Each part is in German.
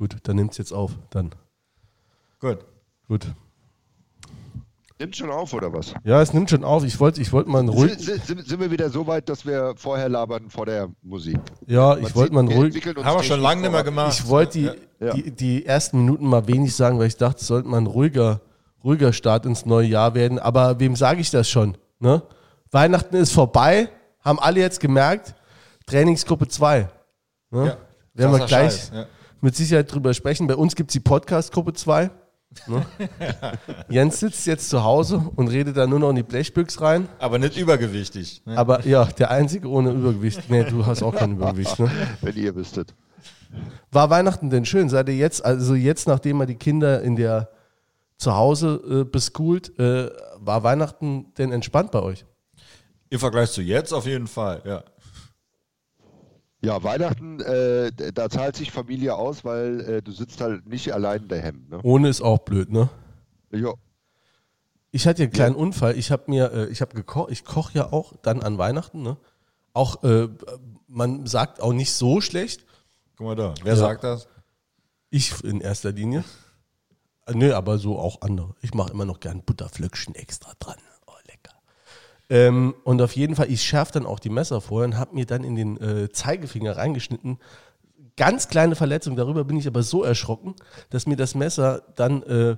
Gut, dann nimmt es jetzt auf. Dann. Gut. Gut. Nimmt schon auf, oder was? Ja, es nimmt schon auf. Ich wollte ich wollt mal einen ruhigen. Sind, sind, sind wir wieder so weit, dass wir vorher labern vor der Musik? Ja, Man ich wollte mal einen ruhigen. uns Haben wir schon lange nicht mehr gemacht. Ich wollte die, Ja. Die, die ersten Minuten mal wenig sagen, weil ich dachte, es sollte mal ein ruhiger, ruhiger Start ins neue Jahr werden. Aber wem sage ich das schon? Ne? Weihnachten ist vorbei, haben alle jetzt gemerkt. Trainingsgruppe 2. Ne? Ja. Werden wir gleich Scheiß, ja. Mit Sicherheit drüber sprechen. Bei uns gibt es die Podcast-Gruppe 2. Ne? Jens sitzt jetzt zu Hause und redet da nur noch in die Blechbüchs rein. Aber nicht übergewichtig. Ne? Aber ja, der Einzige ohne Übergewicht. Nee, du hast auch kein Übergewicht. Ne? Wenn ihr wüsstet. War Weihnachten denn schön? Seid ihr jetzt, also jetzt, nachdem man die Kinder in der zu Hause äh, beschult, äh, war Weihnachten denn entspannt bei euch? Im Vergleich zu jetzt auf jeden Fall, ja. Ja, Weihnachten, äh, da zahlt sich Familie aus, weil äh, du sitzt halt nicht allein daheim. Ne? Ohne ist auch blöd, ne? Ja. Ich hatte ja einen kleinen Unfall. Ich habe mir, äh, ich habe gekocht, ich koche ja auch dann an Weihnachten, ne? Auch, äh, man sagt auch nicht so schlecht. Guck mal da. Wer Ja. sagt das? Ich in erster Linie. Äh, Nö, aber so auch andere. Ich mache immer noch gern Butterflöckchen extra dran. Ähm, und auf jeden Fall, ich schärfe dann auch die Messer vorher und habe mir dann in den äh, Zeigefinger reingeschnitten. Ganz kleine Verletzung, darüber bin ich aber so erschrocken, dass mir das Messer dann äh,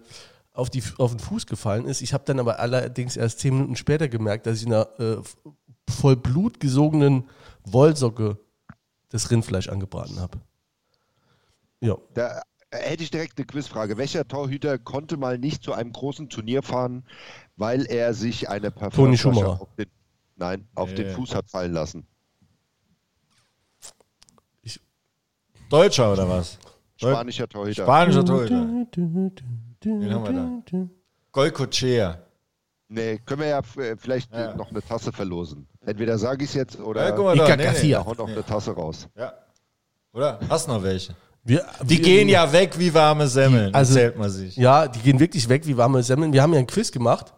auf, die, auf den Fuß gefallen ist. Ich habe dann aber allerdings erst zehn Minuten später gemerkt, dass ich in einer äh, voll Blut gesogenen Wollsocke das Rindfleisch angebraten habe. Ja. Da hätte ich direkt eine Quizfrage. Welcher Torhüter konnte mal nicht zu einem großen Turnier fahren, weil er sich eine Parfümflasche Schumacher. auf den, nein, auf den Nee. Fuß hat fallen lassen? Deutscher oder was? Spanischer Torhüter. Spanischer Torhüter. Den haben wir da. Golcochea. nee, können wir ja f- vielleicht Ja. äh, noch eine Tasse verlosen. Entweder sage ich es jetzt oder Ja, guck mal da. Nee, nee. Garcia. hau noch eine Tasse raus. Ja. Oder? Hast noch welche? Wir, Die wir- gehen ja weg wie warme Semmeln, also- erzählt man sich. Ja, die gehen wirklich weg wie warme Semmeln. Wir haben ja einen Quiz gemacht.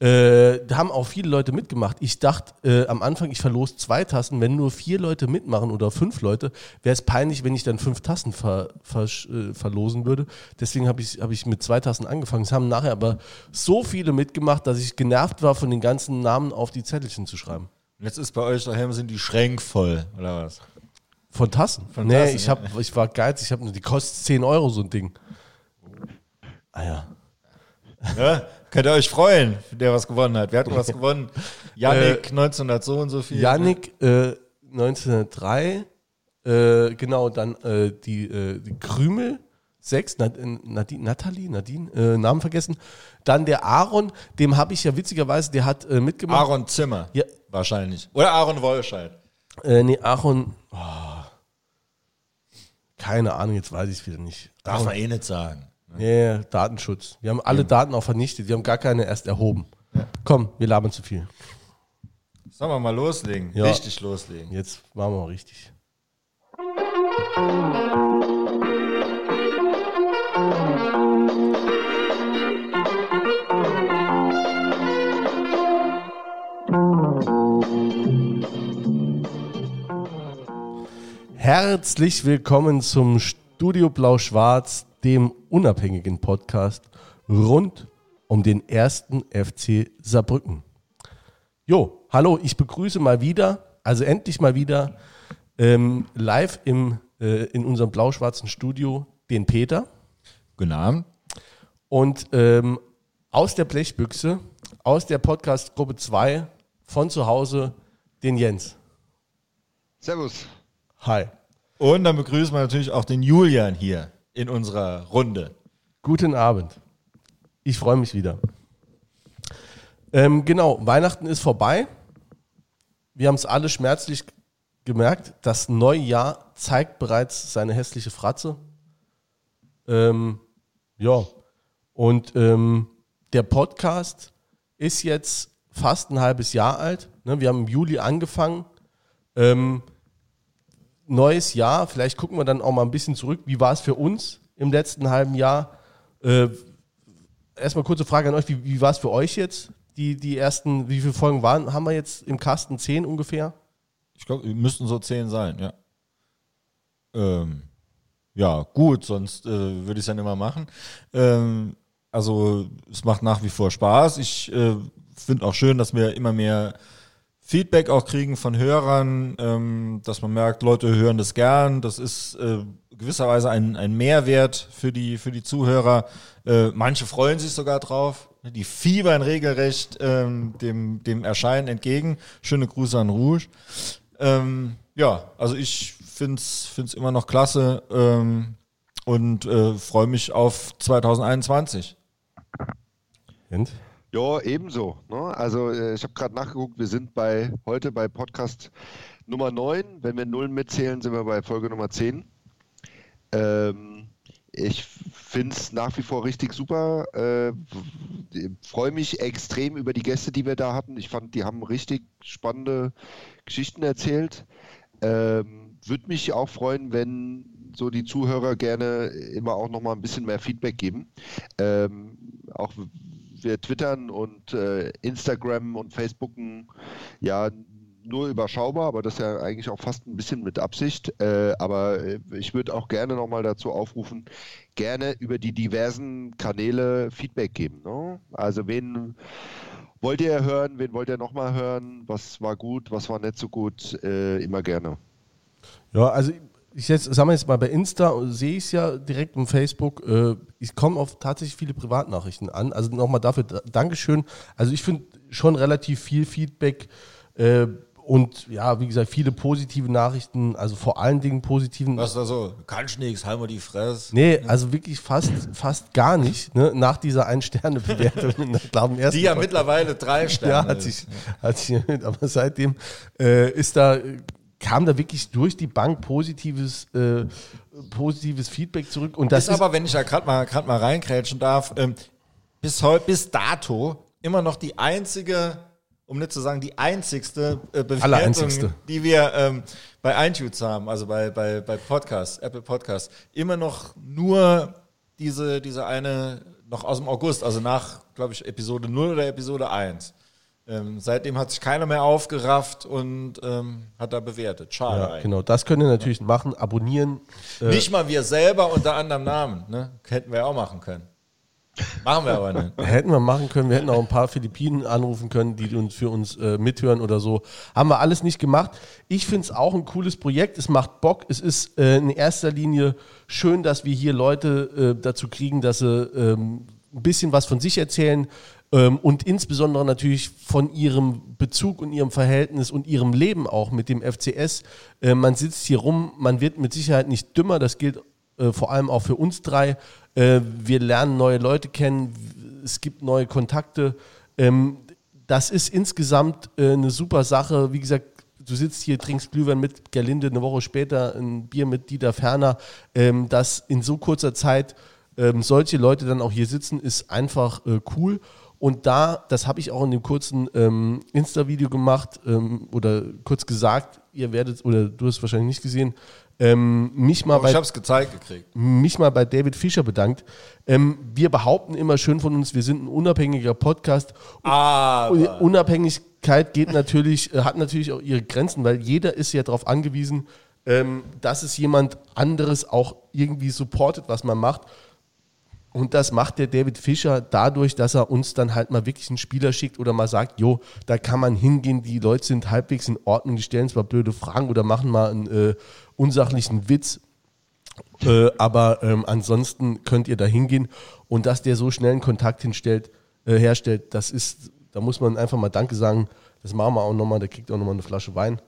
Äh, da haben auch viele Leute mitgemacht. Ich dachte äh, am Anfang, ich verlose zwei Tassen. Wenn nur vier Leute mitmachen oder fünf Leute, wäre es peinlich, wenn ich dann fünf Tassen ver, versch- äh, verlosen würde. Deswegen habe ich, hab ich mit zwei Tassen angefangen. Es haben nachher aber so viele mitgemacht, dass ich genervt war, von den ganzen Namen auf die Zettelchen zu schreiben. Jetzt ist bei euch daheim sind die Schränke voll, oder was? Von Tassen? Von nee, Tassen, ich, ja. hab, ich war geizig. Ich hab, nur- die kostet 10 Euro, so ein Ding. Ah ja. Ja? Könnt ihr euch freuen, der was gewonnen hat. Wer hat was gewonnen? Yannick, 1900 so und so viel. Yannick äh, 1903, äh, genau, dann äh, die, äh, die Krümel, 6, Nad äh, Nadine, Nathalie, Nadine, äh, Namen vergessen. Dann der Aaron, dem habe ich ja witzigerweise, der hat äh, mitgemacht. Aaron Zimmer. Ja. Wahrscheinlich. Oder Aaron Wolscheid. Äh, nee, Aaron, oh, keine Ahnung, jetzt weiß ich es wieder nicht. Darf man eh nicht sagen. Nee, Datenschutz. Wir haben alle Daten auch vernichtet, wir haben gar keine erst erhoben. Komm, wir labern zu viel. Sollen wir mal loslegen? Ja. Richtig loslegen. Jetzt machen wir mal richtig. Herzlich willkommen zum Studio Blau-Schwarz, dem unabhängigen Podcast rund um den ersten FC Saarbrücken. Jo, hallo, ich begrüße mal wieder, also endlich mal wieder ähm, live im, äh, in unserem blau-schwarzen Studio den Peter Guten Abend. und ähm, aus der Blechbüchse, aus der Podcast-Gruppe 2 von zu Hause den Jens. Servus. Hi. Und dann begrüßen wir natürlich auch den Julian hier in unserer Runde. Guten Abend. Ich freue mich wieder. Ähm, genau, Weihnachten ist vorbei. Wir haben es alle schmerzlich gemerkt. Das neue Jahr zeigt bereits seine hässliche Fratze. Ähm, ja, und ähm, der Podcast ist jetzt fast ein halbes Jahr alt. Ne, wir haben im Juli angefangen. Ähm, neues Jahr, vielleicht gucken wir dann auch mal ein bisschen zurück. Wie war es für uns im letzten halben Jahr? Äh, erstmal kurze Frage an euch, wie, wie war es für euch jetzt? Die, die ersten, wie viele Folgen waren, haben wir jetzt im Kasten? Zehn ungefähr? Ich glaube, müssten so zehn sein, ja. Ähm, ja, gut, sonst äh, würde ich es ja nicht mehr machen. Ähm, also es macht nach wie vor Spaß. Ich äh, finde auch schön, dass wir immer mehr Feedback auch kriegen von Hörern, ähm, dass man merkt, Leute hören das gern. Das ist äh, gewisserweise ein, ein Mehrwert für die, für die Zuhörer. Äh, manche freuen sich sogar drauf. Die fiebern regelrecht ähm, dem, dem Erscheinen entgegen. Schöne Grüße an Rouge. Ähm, ja, also ich finde es immer noch klasse ähm, und äh, freue mich auf 2021. Und? Ja, ebenso. Ne? Also äh, ich habe gerade nachgeguckt, wir sind bei heute bei Podcast Nummer 9. Wenn wir Nullen mitzählen, sind wir bei Folge Nummer 10. Ähm, ich finde es nach wie vor richtig super. Äh, Freue mich extrem über die Gäste, die wir da hatten. Ich fand, die haben richtig spannende Geschichten erzählt. Ähm, Würde mich auch freuen, wenn so die Zuhörer gerne immer auch noch mal ein bisschen mehr Feedback geben. Ähm, auch wir twittern und äh, Instagram und Facebooken ja nur überschaubar, aber das ist ja eigentlich auch fast ein bisschen mit Absicht. Äh, aber äh, ich würde auch gerne nochmal dazu aufrufen, gerne über die diversen Kanäle Feedback geben. Ne? Also wen wollt ihr hören, wen wollt ihr nochmal hören, was war gut, was war nicht so gut, äh, immer gerne. Ja, also ich jetzt, sagen wir jetzt mal bei Insta, sehe ich es ja direkt im Facebook, äh, ich komme auf tatsächlich viele Privatnachrichten an. Also nochmal dafür Dankeschön. Also ich finde schon relativ viel Feedback äh, und ja, wie gesagt, viele positive Nachrichten, also vor allen Dingen positiven. Was da so? Kannst nix, halt mal die Fresse. Nee, also wirklich fast, fast gar nicht, ne? nach dieser Ein-Sterne-Bewertung. die ja mittlerweile drei Sterne Ja, hat sich, hat sich, aber seitdem äh, ist da kam da wirklich durch die Bank positives, äh, positives Feedback zurück. Und das ist, ist aber, wenn ich da gerade mal, grad mal reinkrätschen darf, ähm, bis heute, bis dato immer noch die einzige, um nicht zu sagen die einzigste äh, Bewertung, die wir ähm, bei iTunes haben, also bei, bei, bei Podcast, Apple Podcast, immer noch nur diese, diese eine noch aus dem August, also nach, glaube ich, Episode 0 oder Episode 1. Ähm, seitdem hat sich keiner mehr aufgerafft und ähm, hat da bewertet. Schade. Ja, genau. Das könnt ihr natürlich machen. Abonnieren. Äh nicht mal wir selber unter anderem Namen. Ne? Hätten wir auch machen können. Machen wir aber nicht. hätten wir machen können. Wir hätten auch ein paar Philippinen anrufen können, die uns für uns äh, mithören oder so. Haben wir alles nicht gemacht. Ich finde es auch ein cooles Projekt. Es macht Bock. Es ist äh, in erster Linie schön, dass wir hier Leute äh, dazu kriegen, dass sie ähm, ein bisschen was von sich erzählen, und insbesondere natürlich von ihrem Bezug und ihrem Verhältnis und ihrem Leben auch mit dem FCS. Äh, man sitzt hier rum, man wird mit Sicherheit nicht dümmer, das gilt äh, vor allem auch für uns drei. Äh, wir lernen neue Leute kennen, es gibt neue Kontakte. Ähm, das ist insgesamt eine super Sache. Wie gesagt, du sitzt hier, trinkst Glühwein mit Gerlinde, eine Woche später ein Bier mit Dieter Ferner. Ähm, dass in so kurzer Zeit ähm, solche Leute dann auch hier sitzen, ist einfach cool. Und da, das habe ich auch in dem kurzen ähm, Insta-Video gemacht ähm, oder kurz gesagt, ihr werdet, oder du hast wahrscheinlich nicht gesehen, ähm, mich mal oh, bei, ich hab's gezeigt gekriegt. Mich mal bei David Fischer bedankt. Ähm, wir behaupten immer schön von uns, wir sind ein unabhängiger Podcast. Aber. Unabhängigkeit geht natürlich, äh, hat natürlich auch ihre Grenzen, weil jeder ist ja darauf angewiesen, ähm, dass es jemand anderes auch irgendwie supportet, was man macht. Und das macht der David Fischer dadurch, dass er uns dann halt mal wirklich einen Spieler schickt oder mal sagt, jo, da kann man hingehen, die Leute sind halbwegs in Ordnung, die stellen zwar blöde Fragen oder machen mal einen äh, unsachlichen Witz, äh, aber ähm, ansonsten könnt ihr da hingehen. Und dass der so schnell einen Kontakt hinstellt, äh, herstellt, das ist, da muss man einfach mal Danke sagen. Das machen wir auch nochmal, der kriegt auch nochmal eine Flasche Wein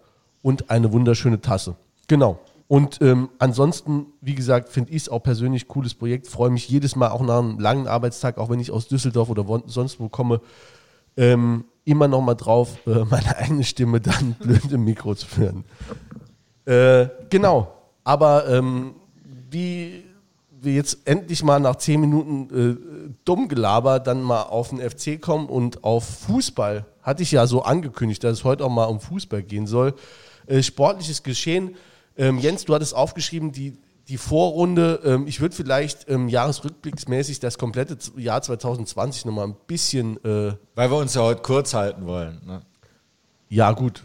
und eine wunderschöne Tasse. Genau. Und ähm, ansonsten, wie gesagt, finde ich es auch persönlich cooles Projekt. Freue mich jedes Mal auch nach einem langen Arbeitstag, auch wenn ich aus Düsseldorf oder wo, sonst wo komme, ähm, immer noch mal drauf, äh, meine eigene Stimme dann blöd im Mikro zu führen. Äh, genau. Aber ähm, wie wir jetzt endlich mal nach zehn Minuten äh, dumm gelabert dann mal auf den FC kommen und auf Fußball, hatte ich ja so angekündigt, dass es heute auch mal um Fußball gehen soll. Äh, sportliches Geschehen ähm, Jens, du hattest aufgeschrieben, die, die Vorrunde. Ähm, ich würde vielleicht ähm, jahresrückblicksmäßig das komplette Jahr 2020 nochmal ein bisschen. Äh, Weil wir uns ja heute kurz halten wollen. Ne? Ja, gut.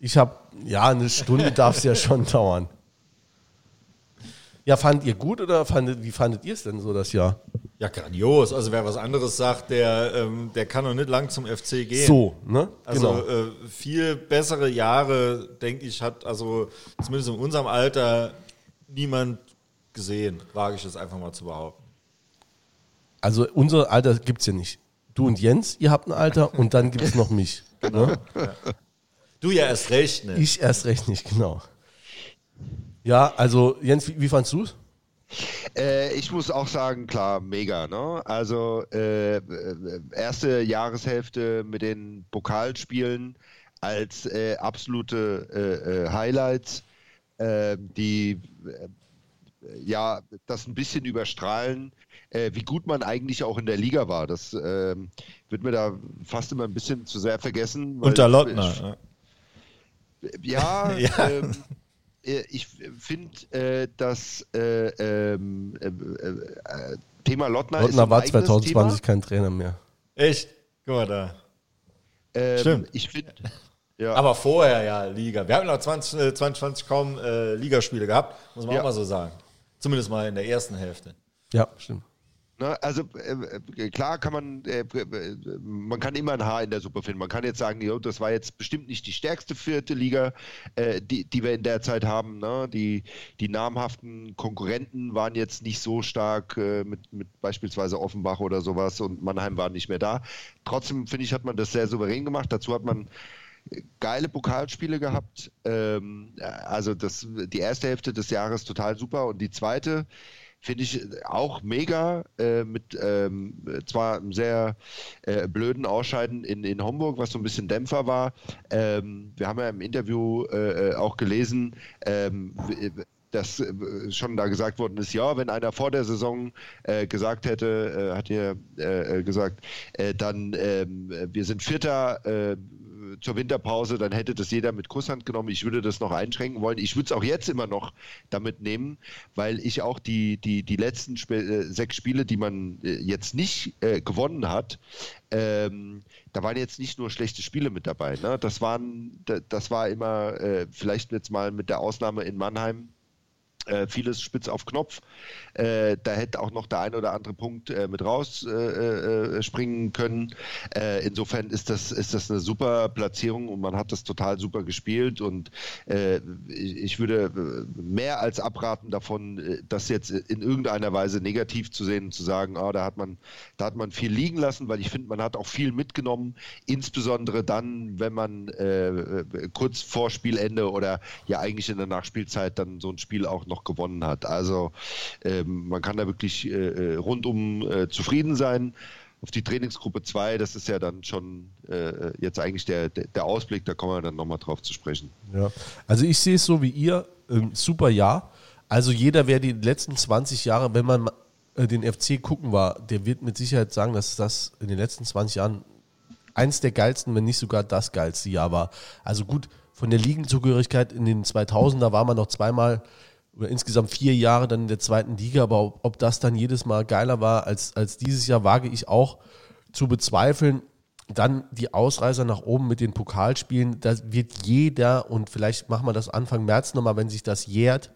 Ich habe, ja, eine Stunde darf es ja schon dauern. Ja, fandet ihr gut oder fandet, wie fandet ihr es denn so das Jahr? Ja, grandios. Also wer was anderes sagt, der, ähm, der kann noch nicht lang zum FC gehen. So, ne? Also genau. äh, viel bessere Jahre, denke ich, hat also zumindest in unserem Alter niemand gesehen, wage ich das einfach mal zu behaupten. Also unser Alter gibt es ja nicht. Du und Jens, ihr habt ein Alter und dann gibt es noch mich. Ne? Ja. Du ja erst recht nicht. Ich erst recht nicht, genau. Ja, also Jens, wie, wie fandst du es? Äh, ich muss auch sagen, klar, mega. Ne? Also äh, erste Jahreshälfte mit den Pokalspielen als äh, absolute äh, äh, Highlights, ähm, die äh, ja das ein bisschen überstrahlen, wie gut man eigentlich auch in der Liga war. Das ähm, wird mir da fast immer ein bisschen zu sehr vergessen. Unter Lottner. ja, ja. Ähm, äh, ich finde, äh, das äh, ähm, äh, äh, Thema Lottner, Lottner ist war 2020 Thema. kein Trainer mehr. Echt? Guck mal da. Ähm, Stimmt. Ich finde. Ja. Aber vorher ja Liga. Wir haben noch 20, 2020 kaum Ligaspiele gehabt, muss man ja. auch mal so sagen. Zumindest mal in der ersten Hälfte. Ja, stimmt. Ne, also äh, äh, klar kann man, äh, äh, man kann immer ein Haar in der Suppe finden. Man kann jetzt sagen, jo, das war jetzt bestimmt nicht die stärkste vierte Liga, äh, die, die wir in der Zeit haben. Ne? Die, die namhaften Konkurrenten waren jetzt nicht so stark äh, mit, mit beispielsweise Offenbach oder sowas und Mannheim war nicht mehr da. Trotzdem finde ich, hat man das sehr souverän gemacht. Dazu hat man geile Pokalspiele gehabt. Ähm, also das, die erste Hälfte des Jahres total super und die zweite finde ich auch mega, äh, mit ähm, zwar einem sehr äh, blöden Ausscheiden in, in Homburg, was so ein bisschen Dämpfer war. Ähm, wir haben ja im Interview äh, äh auch gelesen, ähm, dass äh, schon da gesagt worden ist, ja, wenn einer vor der Saison äh, gesagt hätte, äh, hat ihr äh, gesagt, äh, dann ähm, wir sind Vierter, zur Winterpause, dann hätte das jeder mit Kusshand genommen. Ich würde das noch einschränken wollen. Ich würde es auch jetzt immer noch damit nehmen, weil ich auch die, die, die letzten Sp äh, sechs Spiele, die man äh, jetzt nicht äh, gewonnen hat, ähm, da waren jetzt nicht nur schlechte Spiele mit dabei. Ne? Das waren, das war immer, äh, vielleicht jetzt mal mit der Ausnahme in Mannheim, äh, vieles spitz auf Knopf. Äh, da hätte auch noch der ein oder andere Punkt äh, mit rausspringen äh, äh, können. Äh, insofern ist das, ist das eine super Platzierung und man hat das total super gespielt. Und ich würde mehr als abraten davon, das jetzt in irgendeiner Weise negativ zu sehen und zu sagen, oh, da, hat man, da hat man viel liegen lassen, weil ich finde, man hat auch viel mitgenommen, insbesondere dann, wenn man kurz vor Spielende oder ja eigentlich in der Nachspielzeit dann so ein Spiel auch noch gewonnen hat. Also ähm, man kann da wirklich äh, äh, rundum äh, zufrieden sein. Auf die Trainingsgruppe 2, das ist ja dann schon äh, jetzt eigentlich der, der, der, Ausblick, da kommen wir dann nochmal drauf zu sprechen. Ja, also ich sehe es so wie ihr, ähm, super Jahr. Also jeder, wer die letzten 20 Jahre, wenn man äh, den FC gucken war, der wird mit Sicherheit sagen, dass das in den letzten 20 Jahren eins der geilsten, wenn nicht sogar das geilste Jahr war. Also gut, von der Ligenzugehörigkeit in den 2000er war man noch zweimal oder insgesamt vier Jahre dann in der zweiten Liga, aber ob, ob das dann jedes Mal geiler war als, als dieses Jahr, wage ich auch zu bezweifeln. Dann die Ausreißer nach oben mit den Pokalspielen, da wird jeder, und vielleicht machen wir das Anfang März nochmal, wenn sich das jährt,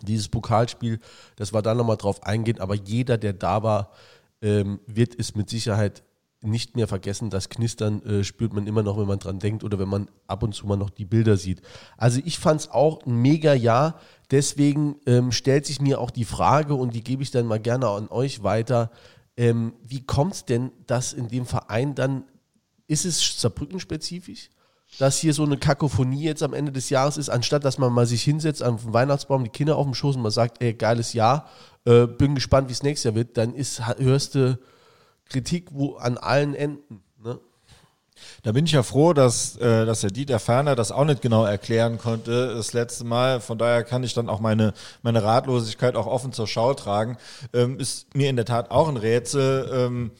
dieses Pokalspiel, dass wir da nochmal drauf eingehen, aber jeder, der da war, ähm, wird es mit Sicherheit nicht mehr vergessen. Das Knistern äh, spürt man immer noch, wenn man dran denkt oder wenn man ab und zu mal noch die Bilder sieht. Also ich fand es auch ein mega Jahr. Deswegen ähm, stellt sich mir auch die Frage und die gebe ich dann mal gerne an euch weiter. Ähm, wie kommt es denn, dass in dem Verein dann, ist es Saarbrücken-spezifisch? dass hier so eine Kakophonie jetzt am Ende des Jahres ist, anstatt dass man mal sich hinsetzt den Weihnachtsbaum, die Kinder auf dem Schoß und man sagt, ey, geiles Jahr, äh, bin gespannt, wie es nächstes Jahr wird, dann ist, hörst du Kritik wo an allen Enden. Ne? Da bin ich ja froh, dass, äh, dass der Dieter Ferner das auch nicht genau erklären konnte das letzte Mal. Von daher kann ich dann auch meine, meine Ratlosigkeit auch offen zur Schau tragen. Ähm, ist mir in der Tat auch ein Rätsel. Ähm,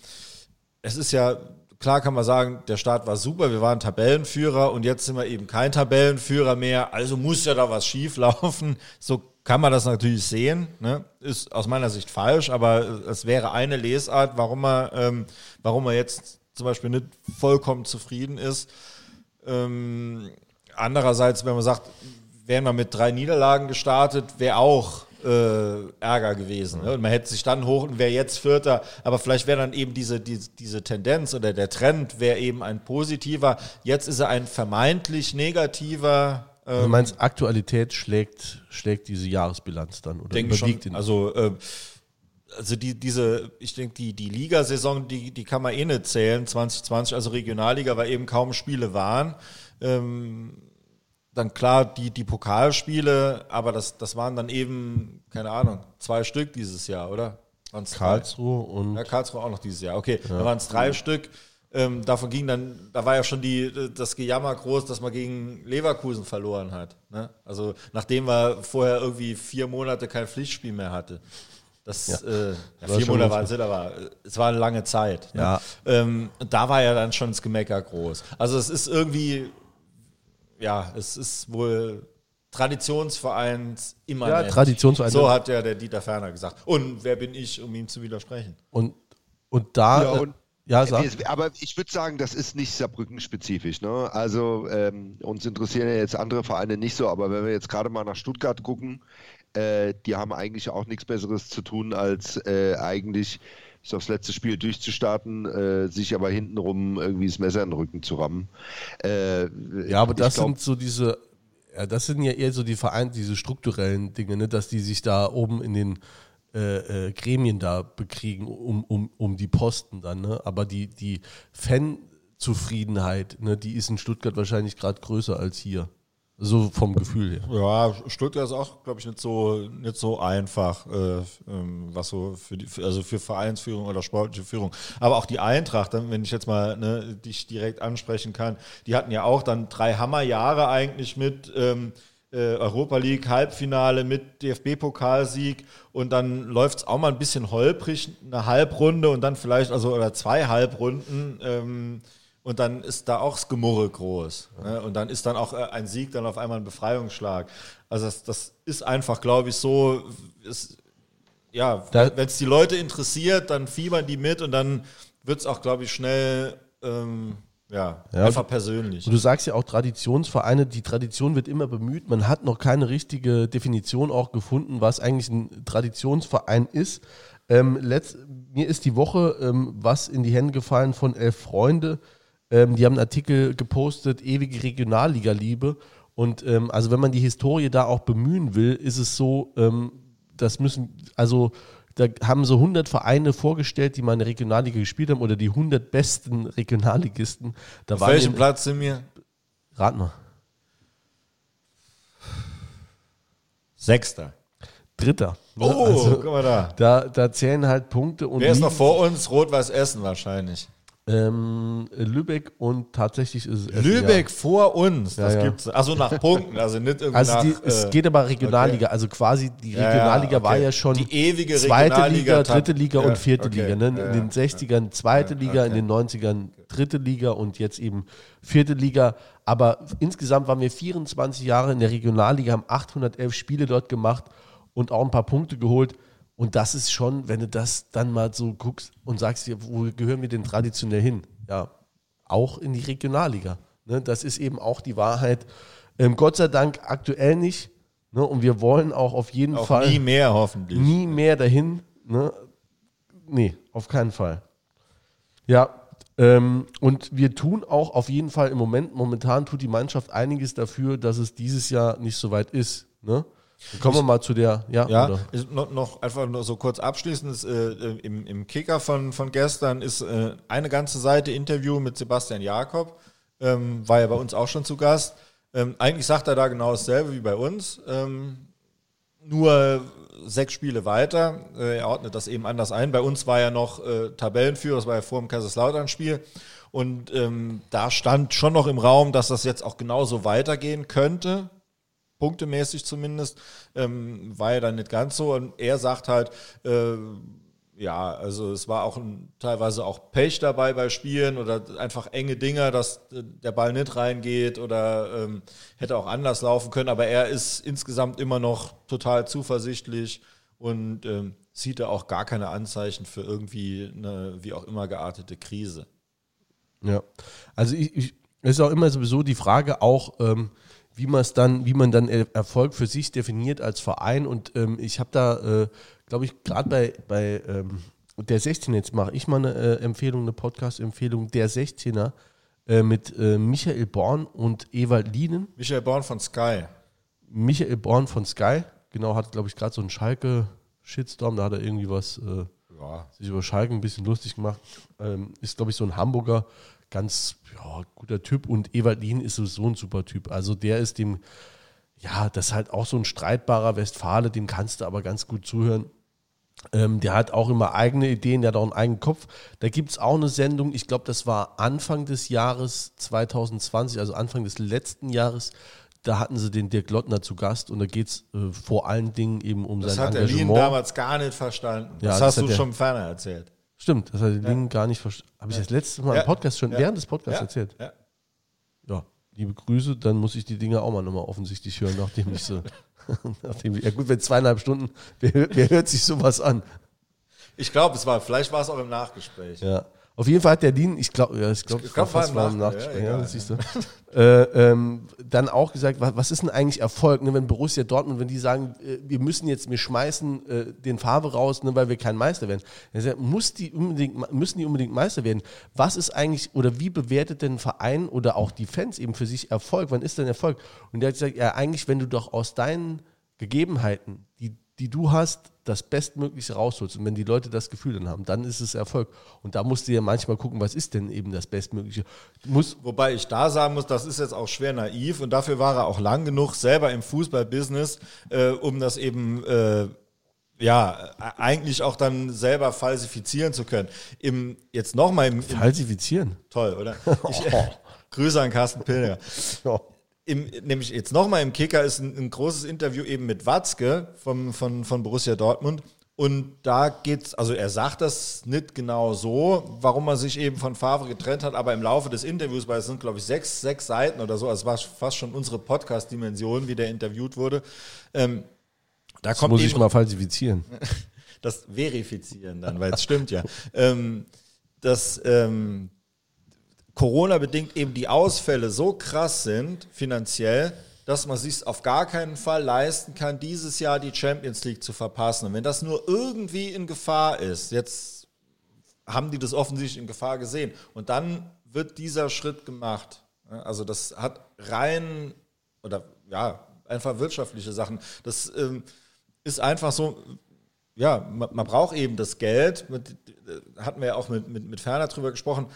es ist ja, klar kann man sagen, der Start war super, wir waren Tabellenführer und jetzt sind wir eben kein Tabellenführer mehr, also muss ja da was schief laufen. So kann man das natürlich sehen. Ne? Ist aus meiner Sicht falsch, aber es wäre eine Lesart, warum man, ähm, warum man jetzt zum Beispiel nicht vollkommen zufrieden ist. Ähm, andererseits, wenn man sagt, wären wir mit drei Niederlagen gestartet, wäre auch äh, Ärger gewesen. Ne? Und man hätte sich dann hoch und wäre jetzt Vierter, aber vielleicht wäre dann eben diese, die, diese Tendenz oder der Trend wäre eben ein positiver. Jetzt ist er ein vermeintlich negativer. Ähm, du meinst, Aktualität schlägt, schlägt diese Jahresbilanz dann oder denke schon, Also äh, also die, diese, ich denke, die, die Ligasaison, die, die kann man eh nicht zählen, 2020, also Regionalliga, weil eben kaum Spiele waren. Ähm, dann klar die, die Pokalspiele, aber das, das waren dann eben, keine Ahnung, zwei Stück dieses Jahr, oder? Waren's Karlsruhe drei? und. Ja, Karlsruhe auch noch dieses Jahr. Okay, ja. da waren es drei ja. Stück. Ähm, davon ging dann, da war ja schon die, das Gejammer groß, dass man gegen Leverkusen verloren hat. Ne? Also nachdem man vorher irgendwie vier Monate kein Pflichtspiel mehr hatte. Das, ja. Äh, ja, vier Monate waren es aber es war eine lange Zeit. Ne? Ja. Ähm, da war ja dann schon das Gemecker groß. Also es ist irgendwie, ja, es ist wohl Traditionsvereins immer. Ja, Traditionsverein. So hat ja der Dieter Ferner gesagt. Und wer bin ich, um ihm zu widersprechen? Und, und da. Ja, und ja, sag. Aber ich würde sagen, das ist nicht Saarbrücken-spezifisch. Ne? Also ähm, uns interessieren ja jetzt andere Vereine nicht so, aber wenn wir jetzt gerade mal nach Stuttgart gucken, äh, die haben eigentlich auch nichts Besseres zu tun, als äh, eigentlich so aufs letzte Spiel durchzustarten, äh, sich aber hintenrum irgendwie das Messer in den Rücken zu rammen. Äh, ja, aber das glaub, sind so diese, ja, das sind ja eher so die Vereine, diese strukturellen Dinge, ne, dass die sich da oben in den äh, äh, Gremien da bekriegen um, um, um die Posten dann, ne? Aber die, die Fanzufriedenheit, ne, die ist in Stuttgart wahrscheinlich gerade größer als hier. So vom Gefühl her. Ja, Stuttgart ist auch, glaube ich, nicht so, nicht so einfach, äh, ähm, was so für die, also für Vereinsführung oder sportliche Führung. Aber auch die Eintracht, wenn ich jetzt mal ne, dich direkt ansprechen kann, die hatten ja auch dann drei Hammerjahre eigentlich mit ähm, äh, Europa League Halbfinale mit DFB-Pokalsieg und dann läuft es auch mal ein bisschen holprig, eine Halbrunde und dann vielleicht, also oder zwei Halbrunden. Ähm, und dann ist da auch das Gemurre groß. Ne? Und dann ist dann auch äh, ein Sieg dann auf einmal ein Befreiungsschlag. Also das, das ist einfach, glaube ich, so, ist, ja, wenn es die Leute interessiert, dann fiebern die mit und dann wird es auch, glaube ich, schnell ähm, ja, ja, einfach persönlich. Und du sagst ja auch Traditionsvereine, die Tradition wird immer bemüht. Man hat noch keine richtige Definition auch gefunden, was eigentlich ein Traditionsverein ist. Ähm, letzt, mir ist die Woche ähm, was in die Hände gefallen von elf Freunde. Ähm, die haben einen Artikel gepostet, ewige Regionalliga-Liebe. Und ähm, also wenn man die Historie da auch bemühen will, ist es so, ähm, das müssen, also da haben so 100 Vereine vorgestellt, die mal eine Regionalliga gespielt haben oder die 100 besten Regionalligisten. Da Auf welchem Platz sind wir? Rat mal. Sechster. Dritter. Oh, also, guck mal da. da. Da zählen halt Punkte. Und Wer ist noch vor uns? Rot-Weiß Essen wahrscheinlich. Ähm, Lübeck und tatsächlich ist es. Lübeck ja. vor uns, das ja, ja. gibt's. Also nach Punkten, also nicht irgendwie also nach, die, es äh, geht aber Regionalliga, okay. also quasi die Regionalliga okay. war ja schon die ewige zweite Liga, dritte Liga und vierte okay. Liga. Ne? In den 60ern zweite Liga, in den 90ern dritte Liga und jetzt eben vierte Liga. Aber insgesamt waren wir 24 Jahre in der Regionalliga, haben 811 Spiele dort gemacht und auch ein paar Punkte geholt. Und das ist schon, wenn du das dann mal so guckst und sagst dir, wo gehören wir denn traditionell hin? Ja, auch in die Regionalliga. Ne? Das ist eben auch die Wahrheit. Ähm, Gott sei Dank aktuell nicht. Ne? Und wir wollen auch auf jeden auch Fall. Nie mehr hoffentlich. Nie mehr dahin. Ne? Nee, auf keinen Fall. Ja, ähm, und wir tun auch auf jeden Fall im Moment, momentan tut die Mannschaft einiges dafür, dass es dieses Jahr nicht so weit ist. Ne? Kommen wir mal zu der, ja. Ja, noch, noch, einfach nur so kurz abschließend, äh, im, im Kicker von, von gestern ist äh, eine ganze Seite Interview mit Sebastian Jakob, ähm, war ja bei uns auch schon zu Gast. Ähm, eigentlich sagt er da genau dasselbe wie bei uns, ähm, nur sechs Spiele weiter. Äh, er ordnet das eben anders ein. Bei uns war ja noch äh, Tabellenführer, das war ja vor dem Kaiserslautern-Spiel. Und ähm, da stand schon noch im Raum, dass das jetzt auch genauso weitergehen könnte punktemäßig zumindest, ähm, war ja dann nicht ganz so. Und er sagt halt, äh, ja, also es war auch ein, teilweise auch Pech dabei bei Spielen oder einfach enge Dinger, dass der Ball nicht reingeht oder ähm, hätte auch anders laufen können. Aber er ist insgesamt immer noch total zuversichtlich und ähm, sieht da auch gar keine Anzeichen für irgendwie eine wie auch immer geartete Krise. Ja, also ich, ich ist auch immer sowieso die Frage auch, ähm, wie man es dann, wie man dann Erfolg für sich definiert als Verein. Und ähm, ich habe da, äh, glaube ich, gerade bei, bei ähm, der 16 jetzt mache ich mal eine äh, Empfehlung, eine Podcast-Empfehlung, der 16er äh, mit äh, Michael Born und Ewald Lienen. Michael Born von Sky. Michael Born von Sky, genau, hat, glaube ich, gerade so einen Schalke-Shitstorm, da hat er irgendwie was äh, ja. sich über Schalke ein bisschen lustig gemacht. Ähm, ist, glaube ich, so ein Hamburger, ganz ja, guter Typ und Ewald Lien ist so ein super Typ. Also der ist dem, ja, das ist halt auch so ein streitbarer Westfale, dem kannst du aber ganz gut zuhören. Ähm, der hat auch immer eigene Ideen, der hat auch einen eigenen Kopf. Da gibt es auch eine Sendung, ich glaube, das war Anfang des Jahres 2020, also Anfang des letzten Jahres. Da hatten sie den Dirk Lottner zu Gast und da geht es äh, vor allen Dingen eben um das sein Engagement. Das hat der Lien damals gar nicht verstanden. Ja, das, das hast du schon ferner erzählt. Stimmt, das hat der ja. Lien gar nicht verstanden. Habe ich das letzte Mal im Podcast schon während des Podcasts erzählt? Ja. Ja, liebe Grüße, dann muss ich die Dinge auch mal nochmal offensichtlich hören, nachdem ich so Nachdem, ja gut, wenn zweieinhalb Stunden, wer, wer hört sich sowas an? Ich glaube, es war, vielleicht war es auch im Nachgespräch. Ja. Auf jeden Fall hat der Dean, ich glaube, ja, ich glaube, glaub, fast war im Nachgespräch, ja, ja, siehst du. äh, ähm, dann auch gesagt, was, was, ist denn eigentlich Erfolg, ne, wenn Borussia Dortmund, wenn die sagen, äh, wir müssen jetzt, wir schmeißen äh, den Farbe raus, ne, weil wir kein Meister werden. Sagt, muss die unbedingt, müssen die unbedingt Meister werden? Was ist eigentlich, oder wie bewertet denn ein Verein oder auch die Fans eben für sich Erfolg? Wann ist denn Erfolg? Und der hat gesagt, ja, eigentlich, wenn du doch aus deinen Gegebenheiten, die die du hast, das Bestmögliche rausholst. Und wenn die Leute das Gefühl dann haben, dann ist es Erfolg. Und da musst du ja manchmal gucken, was ist denn eben das Bestmögliche. Muss Wobei ich da sagen muss, das ist jetzt auch schwer naiv und dafür war er auch lang genug selber im Fußballbusiness, äh, um das eben äh, ja, eigentlich auch dann selber falsifizieren zu können. Im, jetzt nochmal im, im Falsifizieren? Toll, oder? Ich, Grüße an Carsten Pilger. Im, nämlich jetzt nochmal im Kicker ist ein, ein, großes Interview eben mit Watzke vom, von, von Borussia Dortmund. Und da geht's, also er sagt das nicht genau so, warum er sich eben von Favre getrennt hat, aber im Laufe des Interviews, weil es sind, glaube ich, sechs, sechs Seiten oder so, also es war fast schon unsere Podcast-Dimension, wie der interviewt wurde. Ähm, da das kommt muss ich mal falsifizieren. das verifizieren dann, weil es stimmt ja. Ähm, dass ähm, Corona-bedingt eben die Ausfälle so krass sind, finanziell, dass man sich auf gar keinen Fall leisten kann, dieses Jahr die Champions League zu verpassen. Und wenn das nur irgendwie in Gefahr ist, jetzt haben die das offensichtlich in Gefahr gesehen. Und dann wird dieser Schritt gemacht. Also das hat rein oder ja, einfach wirtschaftliche Sachen. Das ähm, ist einfach so, ja, man, man, braucht eben das Geld. Mit, äh, hatten wir ja auch mit, mit, mit Ferner drüber gesprochen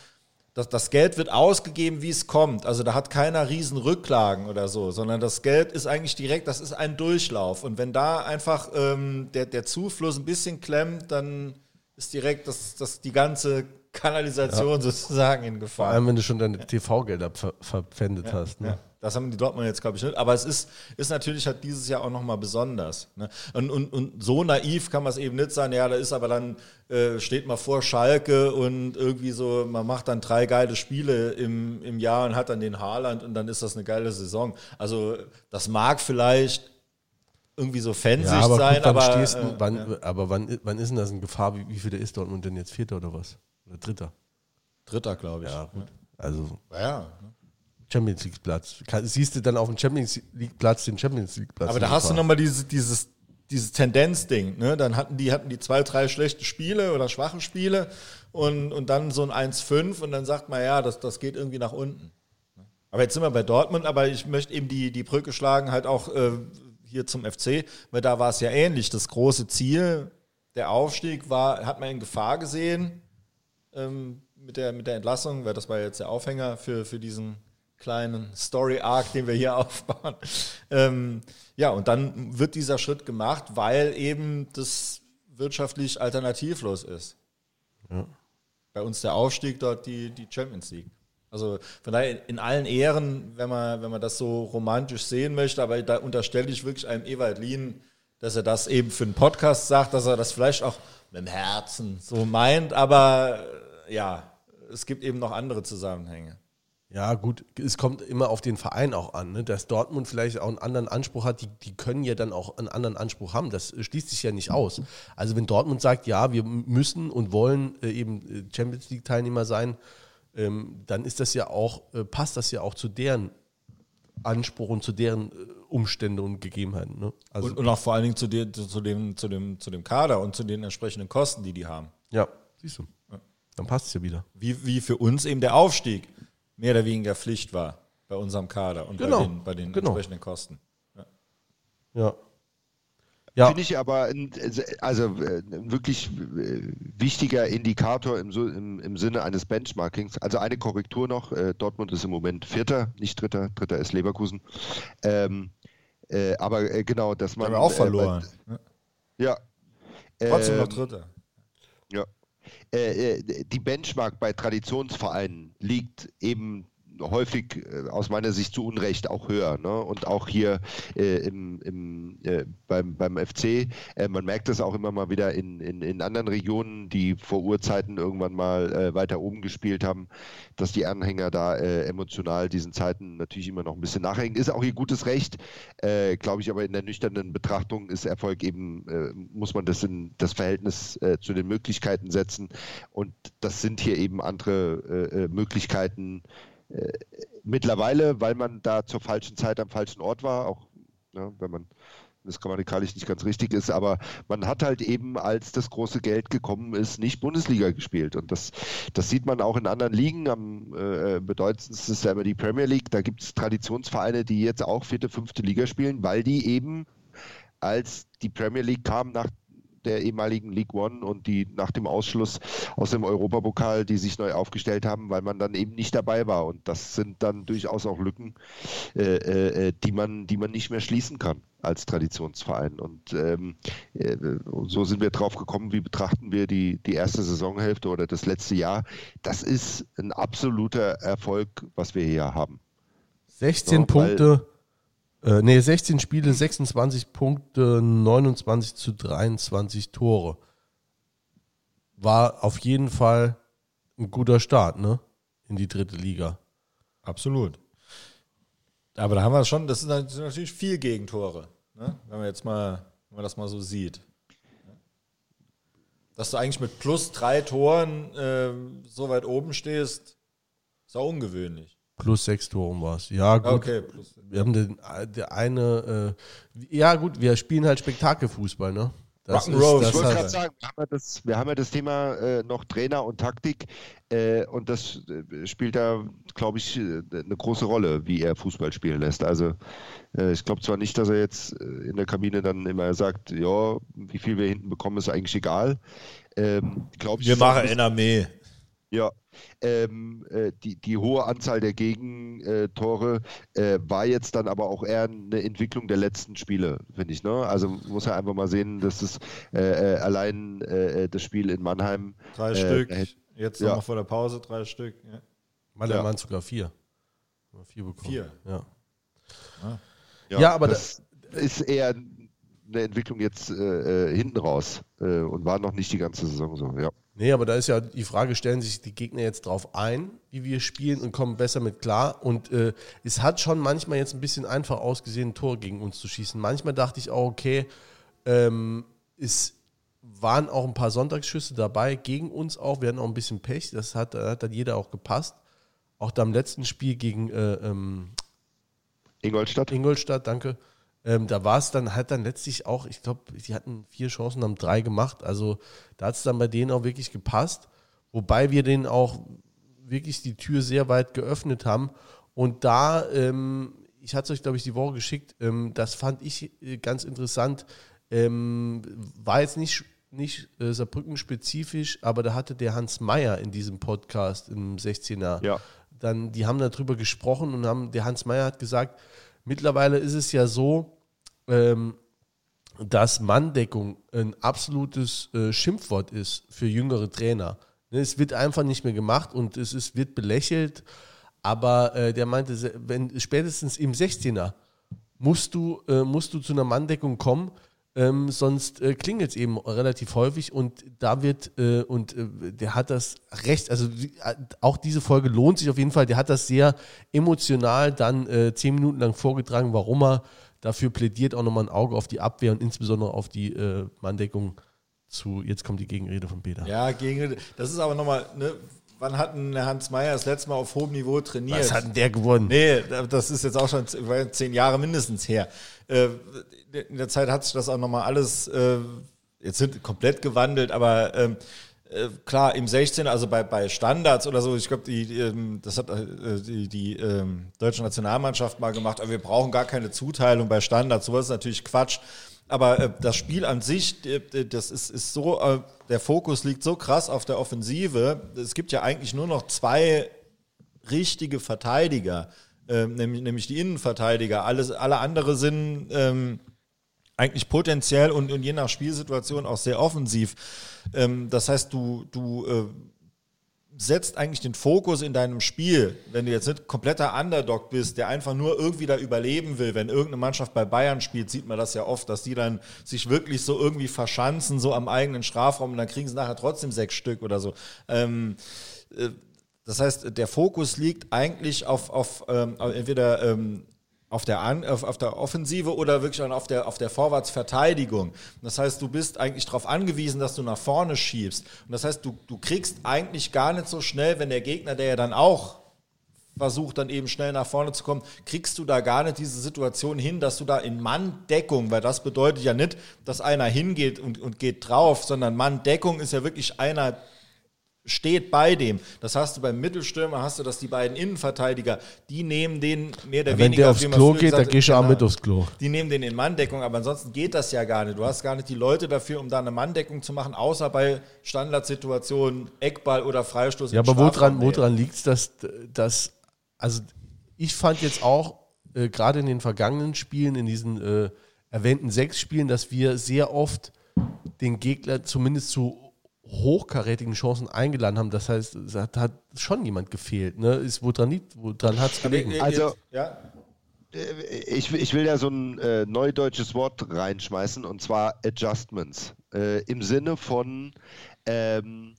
das, das Geld wird ausgegeben, wie es kommt. Also da hat keiner riesen Rücklagen oder so, sondern das Geld ist eigentlich direkt, das ist ein Durchlauf. Und wenn da einfach ähm, der, der Zufluss ein bisschen klemmt, dann ist direkt das, das die ganze Kanalisation ja. sozusagen in Gefahr. Vor allem, wenn du schon deine TV-Gelder ver verpfändet ja, hast. Ne? Ja. Das haben die Dortmund jetzt, glaube ich, nicht. Aber es ist, ist natürlich halt dieses Jahr auch nochmal besonders. Ne? Und, und, und so naiv kann man es eben nicht sein. Ja, da ist aber dann, äh, steht man vor Schalke und irgendwie so, man macht dann drei geile Spiele im, im Jahr und hat dann den Haarland und dann ist das eine geile Saison. Also, das mag vielleicht irgendwie so fansig ja, aber sein, gut, aber. Stehst, äh, wann, ja. Aber wann, wann ist denn das in Gefahr? Wie, wie viel ist Dortmund denn jetzt? Vierter oder was? Oder Dritter? Dritter, glaube ich. Ja, gut. Also. Ja. Champions League Platz. Siehst du dann auf dem Champions League Platz den Champions League Platz. Aber da hast du nochmal dieses, dieses, dieses Tendenzding, ne? Dann hatten die, hatten die zwei, drei schlechte Spiele oder schwache Spiele und, und dann so ein 1-5 und dann sagt man, ja, das, das geht irgendwie nach unten. Aber jetzt sind wir bei Dortmund, aber ich möchte eben die, die Brücke schlagen, halt auch äh, hier zum FC, weil da war es ja ähnlich. Das große Ziel, der Aufstieg, war, hat man in Gefahr gesehen ähm, mit, der, mit der Entlassung, weil das war jetzt der Aufhänger für, für diesen kleinen Story-Arc, den wir hier aufbauen. Ähm, ja, und dann wird dieser Schritt gemacht, weil eben das wirtschaftlich alternativlos ist. Ja. Bei uns der Aufstieg, dort die, die Champions League. Also von daher in allen Ehren, wenn man, wenn man das so romantisch sehen möchte, aber da unterstelle ich wirklich einem Ewald Lien, dass er das eben für einen Podcast sagt, dass er das vielleicht auch mit dem Herzen so meint, aber ja, es gibt eben noch andere Zusammenhänge. Ja, gut, es kommt immer auf den Verein auch an, ne? dass Dortmund vielleicht auch einen anderen Anspruch hat. Die, die können ja dann auch einen anderen Anspruch haben. Das schließt sich ja nicht aus. Also, wenn Dortmund sagt, ja, wir müssen und wollen äh, eben äh, Champions League-Teilnehmer sein, ähm, dann ist das ja auch, äh, passt das ja auch zu deren Anspruch und zu deren äh, Umstände und Gegebenheiten. Ne? Also und, und, auch vor allen Dingen zu, dir, zu, dem, zu, dem, zu dem Kader und zu den entsprechenden Kosten, die die haben. Ja, siehst du. Ja. Dann passt es ja wieder. Wie, wie für uns eben der Aufstieg mehr oder weniger Pflicht war bei unserem Kader und genau. bei den, bei den genau. entsprechenden Kosten. Ja. ja. Ja. Finde ich aber ein, also äh, ein wirklich äh, wichtiger Indikator im, im, im Sinne eines Benchmarkings. Also eine Korrektur noch. Äh, Dortmund ist im Moment Vierter, nicht Dritter. Dritter ist Leverkusen. Ähm, äh, aber äh, genau, dass man. Aber auch verloren. Äh, ja. Trotzdem noch ähm, Dritter. Ja. die Benchmark bei Traditionsvereinen liegt eben häufig äh, aus meiner Sicht zu Unrecht auch höher. Ne? Und auch hier äh, im, im, äh, beim, beim FC, äh, man merkt das auch immer mal wieder in, in, in anderen Regionen, die vor Urzeiten irgendwann mal äh, weiter oben gespielt haben, dass die Anhänger da äh, emotional diesen Zeiten natürlich immer noch ein bisschen nachhängen. Ist auch ihr gutes Recht, glaube ich, aber in der nüchternen Betrachtung ist Erfolg eben, muss man das in das Verhältnis zu den Möglichkeiten setzen. Und das sind hier eben andere Möglichkeiten, äh, mittlerweile, weil man da zur falschen Zeit am falschen Ort war, auch ja, wenn man das grammatikalisch nicht ganz richtig ist, aber man hat halt eben, als das große Geld gekommen ist, nicht Bundesliga gespielt. Und das, das sieht man auch in anderen Ligen. Am äh, bedeutendsten ist ja immer die Premier League. Da gibt es Traditionsvereine, die jetzt auch vierte, fünfte Liga spielen, weil die eben, als die Premier League kam, nach der ehemaligen League One und die nach dem Ausschluss aus dem Europapokal, die sich neu aufgestellt haben, weil man dann eben nicht dabei war. Und das sind dann durchaus auch Lücken, äh, äh, die, man, die man nicht mehr schließen kann als Traditionsverein. Und ähm, äh, so sind wir drauf gekommen, wie betrachten wir die, die erste Saisonhälfte oder das letzte Jahr. Das ist ein absoluter Erfolg, was wir hier haben. 16 so, Punkte äh, nee, 16 Spiele, 26 Punkte, 29 zu 23 Tore. War auf jeden Fall ein guter Start, ne? In die dritte Liga. Absolut. Aber da haben wir schon, das sind natürlich viel Gegentore, ne? wenn man jetzt mal, wenn man das mal so sieht. Dass du eigentlich mit plus drei Toren äh, so weit oben stehst, ist auch ungewöhnlich. Plus sechs Toren war es. Ja, gut. Okay, wir haben den, der eine, äh, ja gut, wir spielen halt Spektakelfußball, ne? Das das ich wollte gerade sagen, wir haben, ja das, haben ja das Thema äh, noch Trainer und Taktik äh, und das äh, spielt da, glaube ich, äh, eine große Rolle, wie er Fußball spielen lässt. Also äh, ich glaube zwar nicht, dass er jetzt in der Kabine dann immer sagt, ja, wie viel wir hinten bekommen, ist eigentlich egal. Ähm, ich, wir machen NRM. Ja, ähm, äh, die, die hohe Anzahl der Gegentore äh, war jetzt dann aber auch eher eine Entwicklung der letzten Spiele, finde ich. Ne? Also muss er einfach mal sehen, dass es äh, äh allein äh, das Spiel in Mannheim. Drei äh, Stück, jetzt ja. nochmal vor der Pause drei Stück. Ja. Mannheim ja. waren sogar vier. Vier bekommen. Vier. Ja. Ah. Ja, ja, aber das, das ist eher eine Entwicklung jetzt hinten raus und war noch nicht die ganze Saison so, ja. Nee, aber da ist ja die Frage, stellen sich die Gegner jetzt drauf ein, wie wir spielen und kommen besser mit klar. Und äh, es hat schon manchmal jetzt ein bisschen einfach ausgesehen, ein Tor gegen uns zu schießen. Manchmal dachte ich auch, okay, ähm, es waren auch ein paar Sonntagsschüsse dabei, gegen uns auch. Wir hatten auch ein bisschen Pech, das hat, hat dann jeder auch gepasst. Auch da im letzten Spiel gegen äh, ähm, Ingolstadt. Ingolstadt, danke ähm, da war es dann halt dann letztlich auch, ich glaube, die hatten vier Chancen, haben drei gemacht. Also da hat es dann bei denen auch wirklich gepasst. Wobei wir denen auch wirklich die Tür sehr weit geöffnet haben. Und da, ähm, ich hatte es euch, glaube ich, die Woche geschickt, ähm, das fand ich äh, ganz interessant. Ähm, war jetzt nicht, nicht äh, Saarbrücken-spezifisch, aber da hatte der Hans Meyer in diesem Podcast im 16er. Ja. Dann, die haben darüber gesprochen und haben, der Hans Meyer hat gesagt, mittlerweile ist es ja so, ähm, dass Manndeckung ein absolutes äh, Schimpfwort ist für jüngere Trainer. Ne, es wird einfach nicht mehr gemacht und es ist, wird belächelt. Aber äh, der meinte, wenn spätestens im 16er musst du, äh, musst du zu einer Manndeckung kommen, ähm, sonst äh, klingelt es eben relativ häufig und da wird, äh, und äh, der hat das recht, also äh, auch diese Folge lohnt sich auf jeden Fall, der hat das sehr emotional dann äh, zehn Minuten lang vorgetragen, warum er dafür plädiert, auch nochmal ein Auge auf die Abwehr und insbesondere auf die äh, Manndeckung zu, jetzt kommt die Gegenrede von Peter. Ja, Gegenrede, das ist aber nochmal, ne, wann hat denn Hans Meyer das letzte Mal auf hohem Niveau trainiert? Was hat denn der gewonnen? Nee, das ist jetzt auch schon zehn Jahre mindestens her. Äh, in der Zeit hat sich das auch nochmal alles, äh, jetzt sind komplett gewandelt, aber ähm, äh, klar, im 16, also bei, bei Standards oder so, ich glaube, die, ähm, das hat die, die ähm, deutsche Nationalmannschaft mal gemacht, aber wir brauchen gar keine Zuteilung bei Standards. Sowas ist natürlich Quatsch. Aber äh, das Spiel an sich, das ist, ist so, äh, der Fokus liegt so krass auf der Offensive. Es gibt ja eigentlich nur noch zwei richtige Verteidiger, äh, nämlich, nämlich die Innenverteidiger. Alles, alle andere sind ähm, eigentlich potenziell und, und je nach Spielsituation auch sehr offensiv. Ähm, das heißt, du, du äh, setzt eigentlich den Fokus in deinem Spiel, wenn du jetzt nicht kompletter Underdog bist, der einfach nur irgendwie da überleben will, wenn irgendeine Mannschaft bei Bayern spielt, sieht man das ja oft, dass die dann sich wirklich so irgendwie verschanzen, so am eigenen Strafraum und dann kriegen sie nachher trotzdem sechs Stück oder so. Ähm, äh, das heißt, der Fokus liegt eigentlich auf, auf ähm, entweder ähm, auf der, An auf, auf der Offensive oder wirklich auf der, auf der Vorwärtsverteidigung. Das heißt, du bist eigentlich darauf angewiesen, dass du nach vorne schiebst. Und das heißt, du, du kriegst eigentlich gar nicht so schnell, wenn der Gegner, der ja dann auch versucht, dann eben schnell nach vorne zu kommen, kriegst du da gar nicht diese Situation hin, dass du da in Manndeckung, weil das bedeutet ja nicht, dass einer hingeht und, und geht drauf, sondern Manndeckung ist ja wirklich einer, steht bei dem. Das hast du beim Mittelstürmer, hast du dass die beiden Innenverteidiger, die nehmen den mehr oder ja, wenn weniger. Wenn der aufs Klo geht, dann gehst du auch genau, mit aufs Klo. Die nehmen den in Manndeckung, aber ansonsten geht das ja gar nicht. Du hast gar nicht die Leute dafür, um da eine Manndeckung zu machen, außer bei Standardsituationen, Eckball oder Freistoß. Ja, aber woran, woran liegt es, dass, dass, also ich fand jetzt auch, äh, gerade in den vergangenen Spielen, in diesen äh, erwähnten sechs Spielen, dass wir sehr oft den Gegner zumindest zu hochkarätigen Chancen eingeladen haben. Das heißt, es hat, hat schon jemand gefehlt. Ne? Ist, woran woran hat es gelegen? Also, ja. Äh, ich, ich will ja so ein äh, neudeutsches Wort reinschmeißen und zwar Adjustments. Äh, Im Sinne von ähm,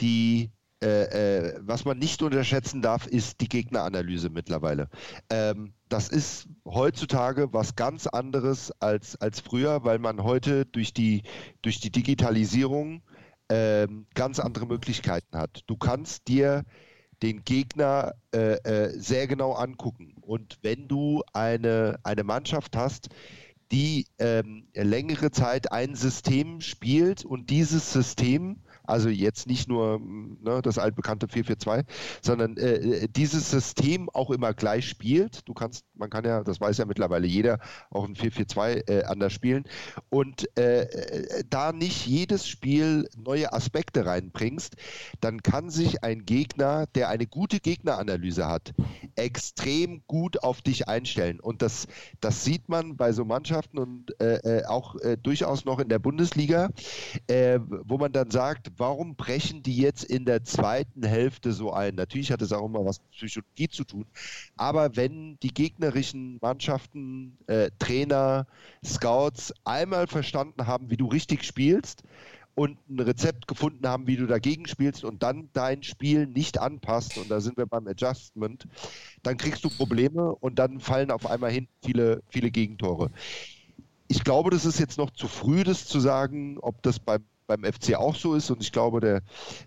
die äh, äh, was man nicht unterschätzen darf, ist die Gegneranalyse mittlerweile. Ähm, das ist heutzutage was ganz anderes als, als früher, weil man heute durch die, durch die Digitalisierung ähm, ganz andere Möglichkeiten hat. Du kannst dir den Gegner äh, äh, sehr genau angucken. Und wenn du eine, eine Mannschaft hast, die ähm, längere Zeit ein System spielt und dieses System also jetzt nicht nur ne, das altbekannte 442, sondern äh, äh, dieses System auch immer gleich spielt. Du kannst, man kann ja, das weiß ja mittlerweile jeder, auch ein 442 äh, anders spielen. Und äh, äh, da nicht jedes Spiel neue Aspekte reinbringst, dann kann sich ein Gegner, der eine gute Gegneranalyse hat, extrem gut auf dich einstellen. Und das, das sieht man bei so Mannschaften und äh, auch durchaus noch in der Bundesliga, wo man dann sagt, warum brechen die jetzt in der zweiten Hälfte so ein? Natürlich hat es auch immer was mit Psychologie zu tun, aber wenn die gegnerischen Mannschaften, äh, Trainer, Scouts einmal verstanden haben, wie du richtig spielst, und ein Rezept gefunden haben, wie du dagegen spielst und dann dein Spiel nicht anpasst, und da sind wir beim Adjustment, dann kriegst du Probleme und dann fallen auf einmal hin viele, viele Gegentore. Ich glaube, das ist jetzt noch zu früh, das zu sagen, ob das beim beim FC auch so ist. Und ich glaube, der,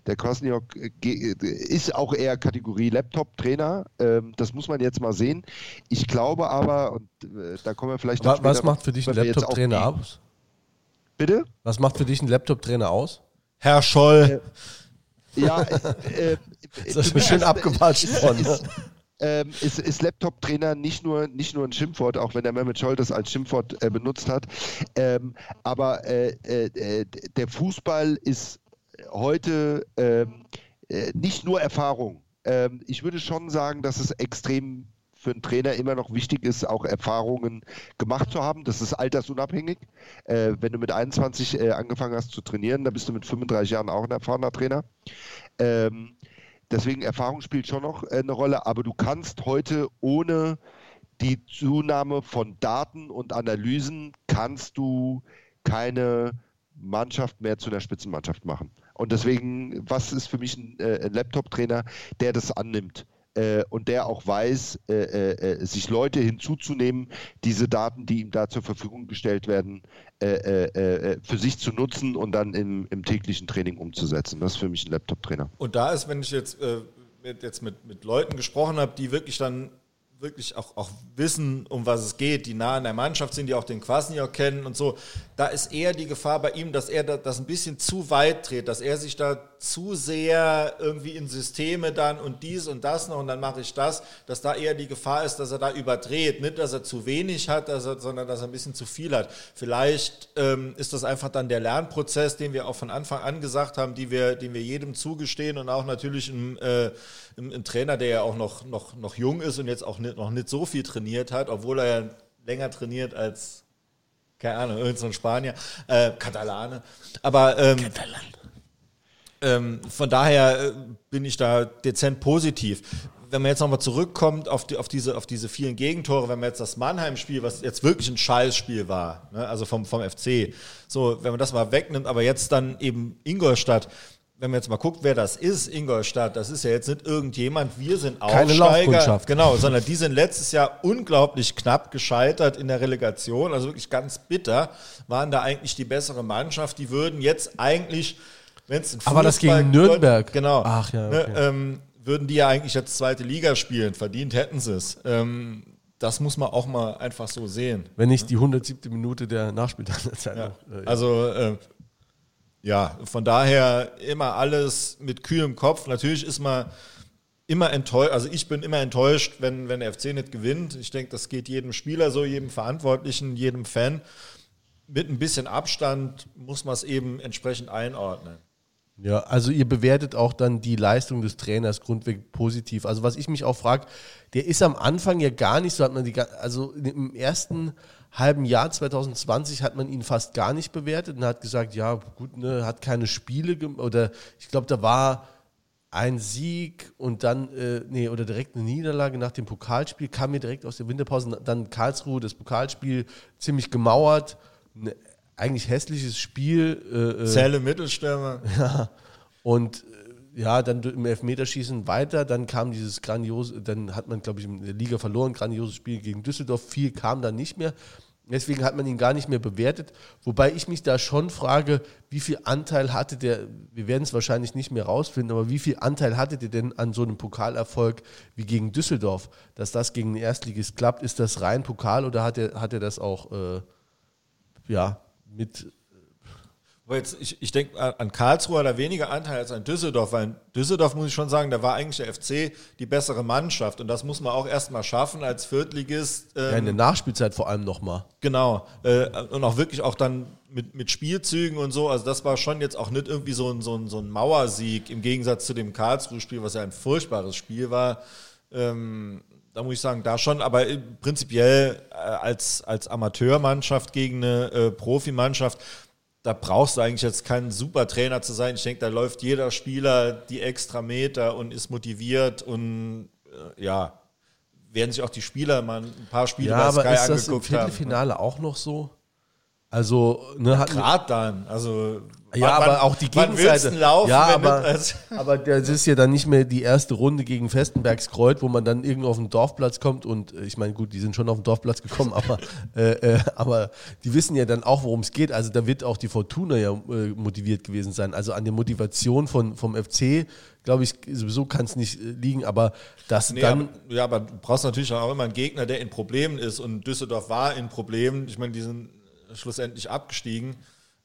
der Krasniok ist auch eher Kategorie Laptop-Trainer. Ähm, das muss man jetzt mal sehen. Ich glaube aber, und äh, da kommen wir vielleicht Was, was macht für dich ein Laptop-Trainer aus? Bitte? Was macht für dich ein Laptop-Trainer aus? Herr Scholl. Äh, ja, äh, äh, das ist schön abgewatscht von. Ne? ähm, ist, ist Laptop-Trainer nicht nur, nicht nur ein Schimpfwort, auch wenn der Mehmet Scholl das als Schimpfwort äh, benutzt hat. Ähm, aber äh, äh, der Fußball ist heute ähm, äh, nicht nur Erfahrung. Ähm, ich würde schon sagen, dass es extrem für einen Trainer immer noch wichtig ist, auch Erfahrungen gemacht zu haben. Das ist altersunabhängig. Äh, wenn du mit 21 äh, angefangen hast zu trainieren, dann bist du mit 35 Jahren auch ein erfahrener Trainer. Ähm, Deswegen Erfahrung spielt schon noch äh, eine Rolle, aber du kannst heute ohne die Zunahme von Daten und Analysen kannst du keine Mannschaft mehr zu einer Spitzenmannschaft machen. Und deswegen, was ist für mich ein, äh, ein Laptop-Trainer, der das annimmt? Äh, und der auch weiß, äh, äh, äh sich Leute hinzuzunehmen, diese Daten, die ihm da zur Verfügung gestellt werden, äh, für sich zu nutzen und dann im, im, täglichen Training umzusetzen. Das ist für mich ein Laptop-Trainer. Und da ist, wenn ich jetzt, jetzt mit, mit Leuten gesprochen habe, die wirklich dann wirklich auch, auch wissen, um was es geht, die nah an der Mannschaft sind, die auch den Kwasniok kennen und so, da ist eher die Gefahr bei ihm, dass er das ein bisschen zu weit dreht, dass er sich da zu sehr irgendwie in Systeme dann und dies und das noch und dann mache ich das, dass da eher die Gefahr ist, dass er da überdreht. Nicht, dass er zu wenig hat, dass er, sondern dass er ein bisschen zu viel hat. Vielleicht ähm, ist das einfach dann der Lernprozess, den wir auch von Anfang an gesagt haben, die wir, den wir jedem zugestehen und auch natürlich ein, äh, ein, Trainer, der ja auch noch, noch, noch jung ist und jetzt auch nicht, noch nicht so viel trainiert hat, obwohl er ja länger trainiert als keine Ahnung, irgendein Spanier, äh, Katalane. Aber ähm, Katalan. Ähm, von daher äh, bin ich da dezent positiv. Wenn man jetzt nochmal zurückkommt auf, die, auf, diese, auf diese vielen Gegentore, wenn man jetzt das Mannheim-Spiel, was jetzt wirklich ein Scheißspiel war, ne, also vom, vom FC, so, wenn man das mal wegnimmt, aber jetzt dann eben Ingolstadt, wenn man jetzt mal guckt, wer das ist, Ingolstadt, das ist ja jetzt nicht irgendjemand, wir sind Aufsteiger. Genau, sondern die sind letztes Jahr unglaublich knapp gescheitert in der Relegation, also wirklich ganz bitter, waren da eigentlich die bessere Mannschaft, die würden jetzt eigentlich wenn es Aber das gegen Nürnberg. Genau. Ach ja. Ne, okay. Ne, ähm, würden die ja eigentlich jetzt zweite Liga spielen. Verdient hätten sie es. Ähm, das muss man auch mal einfach so sehen. Wenn nicht die 107. Minute der Nachspielzeit. Ja. Äh, ja. Also äh, ja, von daher immer alles mit kühlem Kopf. Natürlich ist man immer enttäuscht, also ich bin immer enttäuscht, wenn, wenn der FC nicht gewinnt. Ich denke, das geht jedem Spieler so, jedem Verantwortlichen, jedem Fan. Mit ein bisschen Abstand muss man es eben entsprechend einordnen. Ja, also ihr bewertet auch dann die Leistung des Trainers grundweg positiv. Also was ich mich auch frage, der ist am Anfang ja gar nicht so, hat man die, also im ersten halben Jahr 2020 hat man ihn fast gar nicht bewertet und hat gesagt, ja gut, ne, hat keine Spiele oder ich glaube, da war ein Sieg und dann, äh, nee, oder direkt eine Niederlage nach dem Pokalspiel, kam mir direkt aus der Winterpause, dann Karlsruhe, das Pokalspiel ziemlich gemauert, ne, eigentlich hässliches Spiel. Äh, äh Zelle Mittelstürmer. Ja. Und äh, ja, dann im Elfmeterschießen weiter, dann kam dieses grandiose, dann hat man, glaube ich, in der Liga verloren, grandioses Spiel gegen Düsseldorf, viel kam dann nicht mehr. Deswegen hat man ihn gar nicht mehr bewertet. Wobei ich mich da schon frage, wie viel Anteil hatte der, wir werden es wahrscheinlich nicht mehr rausfinden, aber wie viel Anteil hatte der denn an so einem Pokalerfolg wie gegen Düsseldorf? Dass das gegen den Erstligist klappt, ist das rein Pokal oder hat er, hat das auch, äh, ja, mit. Aber jetzt, ich, ich denke, an Karlsruhe hat er weniger Anteil als an Düsseldorf, weil in Düsseldorf muss ich schon sagen, da war eigentlich der FC die bessere Mannschaft und das muss man auch erstmal schaffen als Viertligist. Ähm, ja, in der Nachspielzeit vor allem nochmal. Genau. Äh, und auch wirklich auch dann mit, mit Spielzügen und so. Also das war schon jetzt auch nicht irgendwie so ein, so ein, so ein Mauersieg im Gegensatz zu dem Karlsruhe-Spiel, was ja ein furchtbares Spiel war. Ähm, da muss ich sagen, da schon, aber prinzipiell äh, als, als Amateurmannschaft gegen eine äh, Profimannschaft, da brauchst du eigentlich jetzt kein super Trainer zu sein. Ich denke, da läuft jeder Spieler die extra Meter und ist motiviert und äh, ja, werden sich auch die Spieler mal ein paar Spiele ja, bei Sky aber ist das im Viertelfinale haben. auch noch so? Also, ne, hat Gerade dann, also ja, wann, aber auch die Gegenseite. Laufen, ja, aber, aber das ist ja dann nicht mehr die erste Runde gegen Festenbergs Kreuz, wo man dann irgendwo auf den Dorfplatz kommt und äh, ich meine, gut, die sind schon auf den Dorfplatz gekommen, aber, äh, äh, aber die wissen ja dann auch, worum es geht. Also da wird auch die Fortuna ja äh, motiviert gewesen sein. Also an der Motivation von, vom FC, glaube ich, sowieso kann es nicht äh, liegen, aber das nee, dann. Aber, ja, aber du brauchst natürlich auch immer einen Gegner, der in Problemen ist und Düsseldorf war in Problemen. Ich meine, die sind schlussendlich abgestiegen.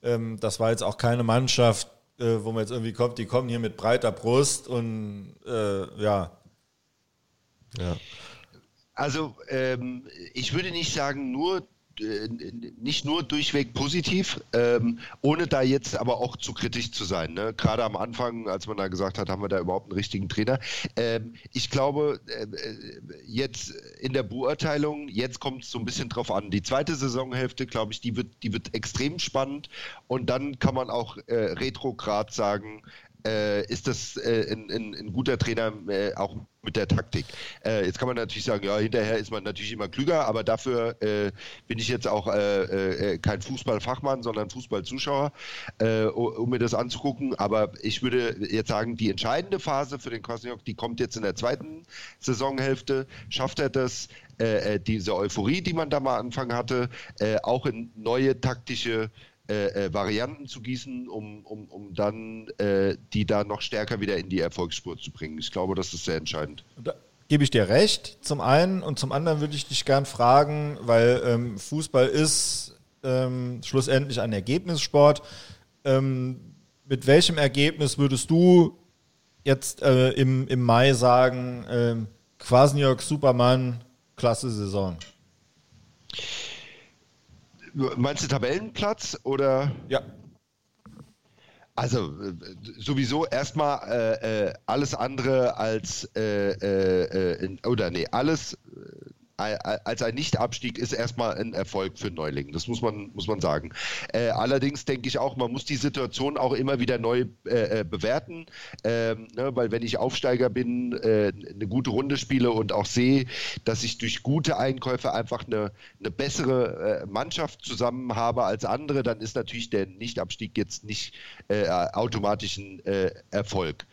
Ähm, das war jetzt auch keine Mannschaft, äh, wo man jetzt irgendwie kommt, die kommen hier mit breiter Brust und äh, ja. Ja. Also ähm, ich würde nicht sagen, nur nicht nur durchweg positiv, ähm, ohne da jetzt aber auch zu kritisch zu sein. Ne? Gerade am Anfang, als man da gesagt hat, haben wir da überhaupt einen richtigen Trainer. Ähm, ich glaube, äh, jetzt in der Beurteilung, jetzt kommt es so ein bisschen drauf an. Die zweite Saisonhälfte, glaube ich, die wird, die wird extrem spannend und dann kann man auch äh, retrograd sagen, äh, ist das äh, ein, ein, ein, guter Trainer äh, auch mit der Taktik. Äh, jetzt kann man natürlich sagen, ja, hinterher ist man natürlich immer klüger, aber dafür äh, bin ich jetzt auch äh, kein Fußballfachmann, sondern Fußballzuschauer, um mir das anzugucken. Aber ich würde jetzt sagen, die entscheidende Phase für den Kwasniok, die kommt jetzt in der zweiten Saisonhälfte. Schafft er das, diese Euphorie, die man da mal Anfang hatte, auch in neue taktische äh, äh, Varianten zu gießen, um, um, um dann äh, die da noch stärker wieder in die Erfolgsspur zu bringen. Ich glaube, das ist sehr entscheidend. Da gebe ich dir recht, zum einen. Und zum anderen würde ich dich gern fragen, weil ähm, Fußball ist ähm, schlussendlich ein Ergebnissport. Ähm, mit welchem Ergebnis würdest du jetzt äh, im, im Mai sagen, äh, Kwasniok, Superman, klasse Saison? Meinst du Tabellenplatz oder? Ja. Also äh, sowieso erstmal äh, äh, alles andere als äh, äh oder nee, alles als ein Nichtabstieg ist erstmal ein Erfolg für Neuling. Das muss man, muss man sagen. Äh, allerdings denke ich auch, man muss die Situation auch immer wieder neu äh, äh bewerten, ähm, ne, weil wenn ich Aufsteiger bin, äh, eine gute Runde spiele und auch sehe, dass ich durch gute Einkäufe einfach eine, eine bessere äh, Mannschaft zusammen habe als andere, dann ist natürlich der Nichtabstieg jetzt nicht äh, automatisch ein Erfolg.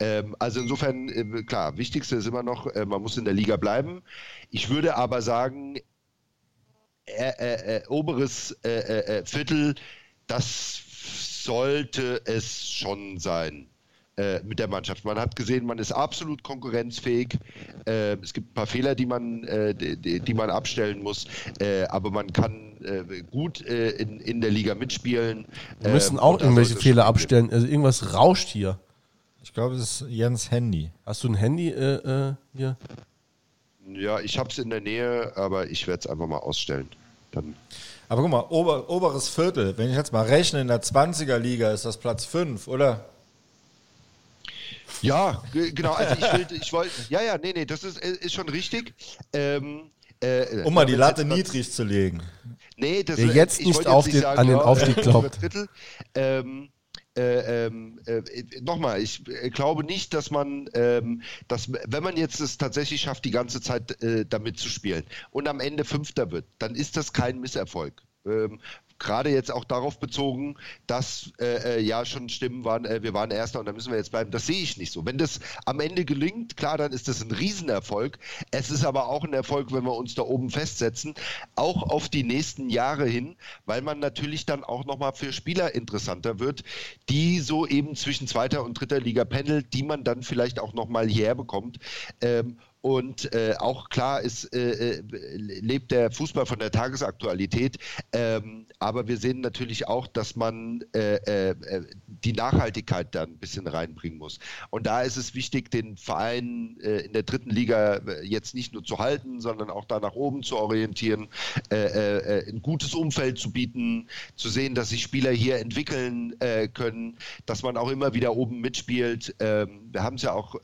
Ähm, also insofern, klar, wichtigste ist immer noch, man muss in der Liga bleiben. Ich würde aber sagen, äh, äh, äh oberes äh, äh, Viertel, das sollte es schon sein mit der Mannschaft. Man hat gesehen, man ist absolut konkurrenzfähig. es gibt ein paar Fehler, die man, die, die, man abstellen muss, aber man kann gut in, in der Liga mitspielen. Wir müssen auch irgendwelche Fehler abstellen. Also irgendwas rauscht hier. Ich glaube, es ist Jens Handy. Hast du ein Handy äh, hier? Ja, ich habe es in der Nähe, aber ich werde es einfach mal ausstellen. Dann. Aber guck mal, ober, oberes Viertel, wenn ich jetzt mal rechne, in der 20er Liga ist das Platz 5, oder? Ja, genau. Also ich, will, ich wollte, ja, ja, nee, nee, das ist, ist schon richtig. Ähm, äh, um mal die Latte niedrig zu legen. Nee, das, Wer jetzt nicht, auf den, sagen, an den Aufstieg glaubt. Ähm, äh, ähm, äh, nochmal, ich äh, glaube nicht, dass man, ähm, dass, wenn man jetzt es tatsächlich schafft, die ganze Zeit äh, damit zu spielen und am Ende Fünfter wird, dann ist das kein Misserfolg. Ähm, gerade jetzt auch darauf bezogen, dass äh, äh, ja schon Stimmen waren, äh, wir waren Erster und da müssen wir jetzt bleiben. Das sehe ich nicht so. Wenn das am Ende gelingt, klar, dann ist das ein Riesenerfolg. Es ist aber auch ein Erfolg, wenn wir uns da oben festsetzen, auch auf die nächsten Jahre hin, weil man natürlich dann auch nochmal für Spieler interessanter wird, die so eben zwischen zweiter und dritter Liga pendelt, die man dann vielleicht auch nochmal hierher bekommt. Ähm, und äh, auch klar ist, äh, äh, lebt der Fußball von der Tagesaktualität. Ähm, aber wir sehen natürlich auch, dass man äh, äh, die Nachhaltigkeit da ein bisschen reinbringen muss. Und da ist es wichtig, den Verein äh, in der dritten Liga jetzt nicht nur zu halten, sondern auch da nach oben zu orientieren, ein gutes Umfeld zu bieten, zu sehen, dass sich Spieler hier entwickeln können, dass man auch immer wieder oben mitspielt. Ähm, wir haben es ja auch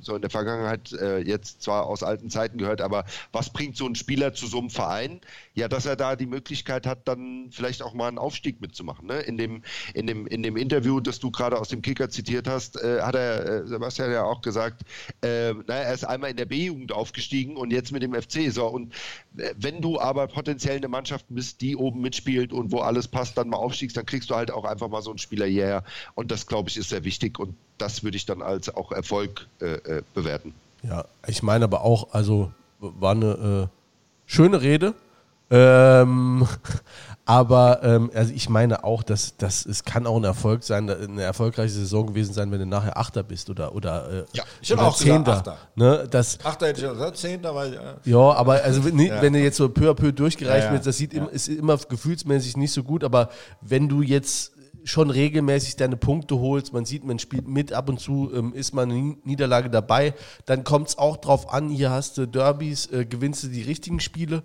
so in der Vergangenheit jetzt zwar aus alten Zeiten gehört, aber was bringt so ein Spieler zu so einem Verein? Ja, dass er da die Möglichkeit hat, dann vielleicht auch mal einen Aufstieg mitzumachen. Ne? In, dem, in, dem, in dem Interview, das du gerade aus dem Kicker zitiert hast, äh, hat er äh, Sebastian ja auch gesagt, äh, naja, er ist einmal in der B-Jugend aufgestiegen und jetzt mit dem FC. So, und äh, wenn du aber potenziell eine Mannschaft bist, die oben mitspielt und wo alles passt, dann mal aufstiegst, dann kriegst du halt auch einfach mal so einen Spieler hierher. Und das, glaube ich, ist sehr wichtig und das würde ich dann als auch Erfolg äh, äh bewerten. Ja, ich meine aber auch, also war eine äh, schöne Rede. Ähm, aber ähm, also ich meine auch, dass, dass es kann auch ein Erfolg sein, eine erfolgreiche Saison gewesen sein, wenn du nachher Achter bist oder oder äh, ja, ich oder auch Zehnter. Achter. Ne, das, Achter hätte ich gesagt, Zehnter, weil ja. ja, aber also wenn, ja. wenn du jetzt so peu à peu durchgereicht ja, wird, das sieht ja. immer, ist immer gefühlsmäßig nicht so gut. Aber wenn du jetzt schon regelmäßig deine Punkte holst, man sieht, man spielt mit, ab und zu ähm, ist man eine Niederlage dabei, dann kommt es auch drauf an, hier hast du Derbys, äh, gewinnst du die richtigen Spiele.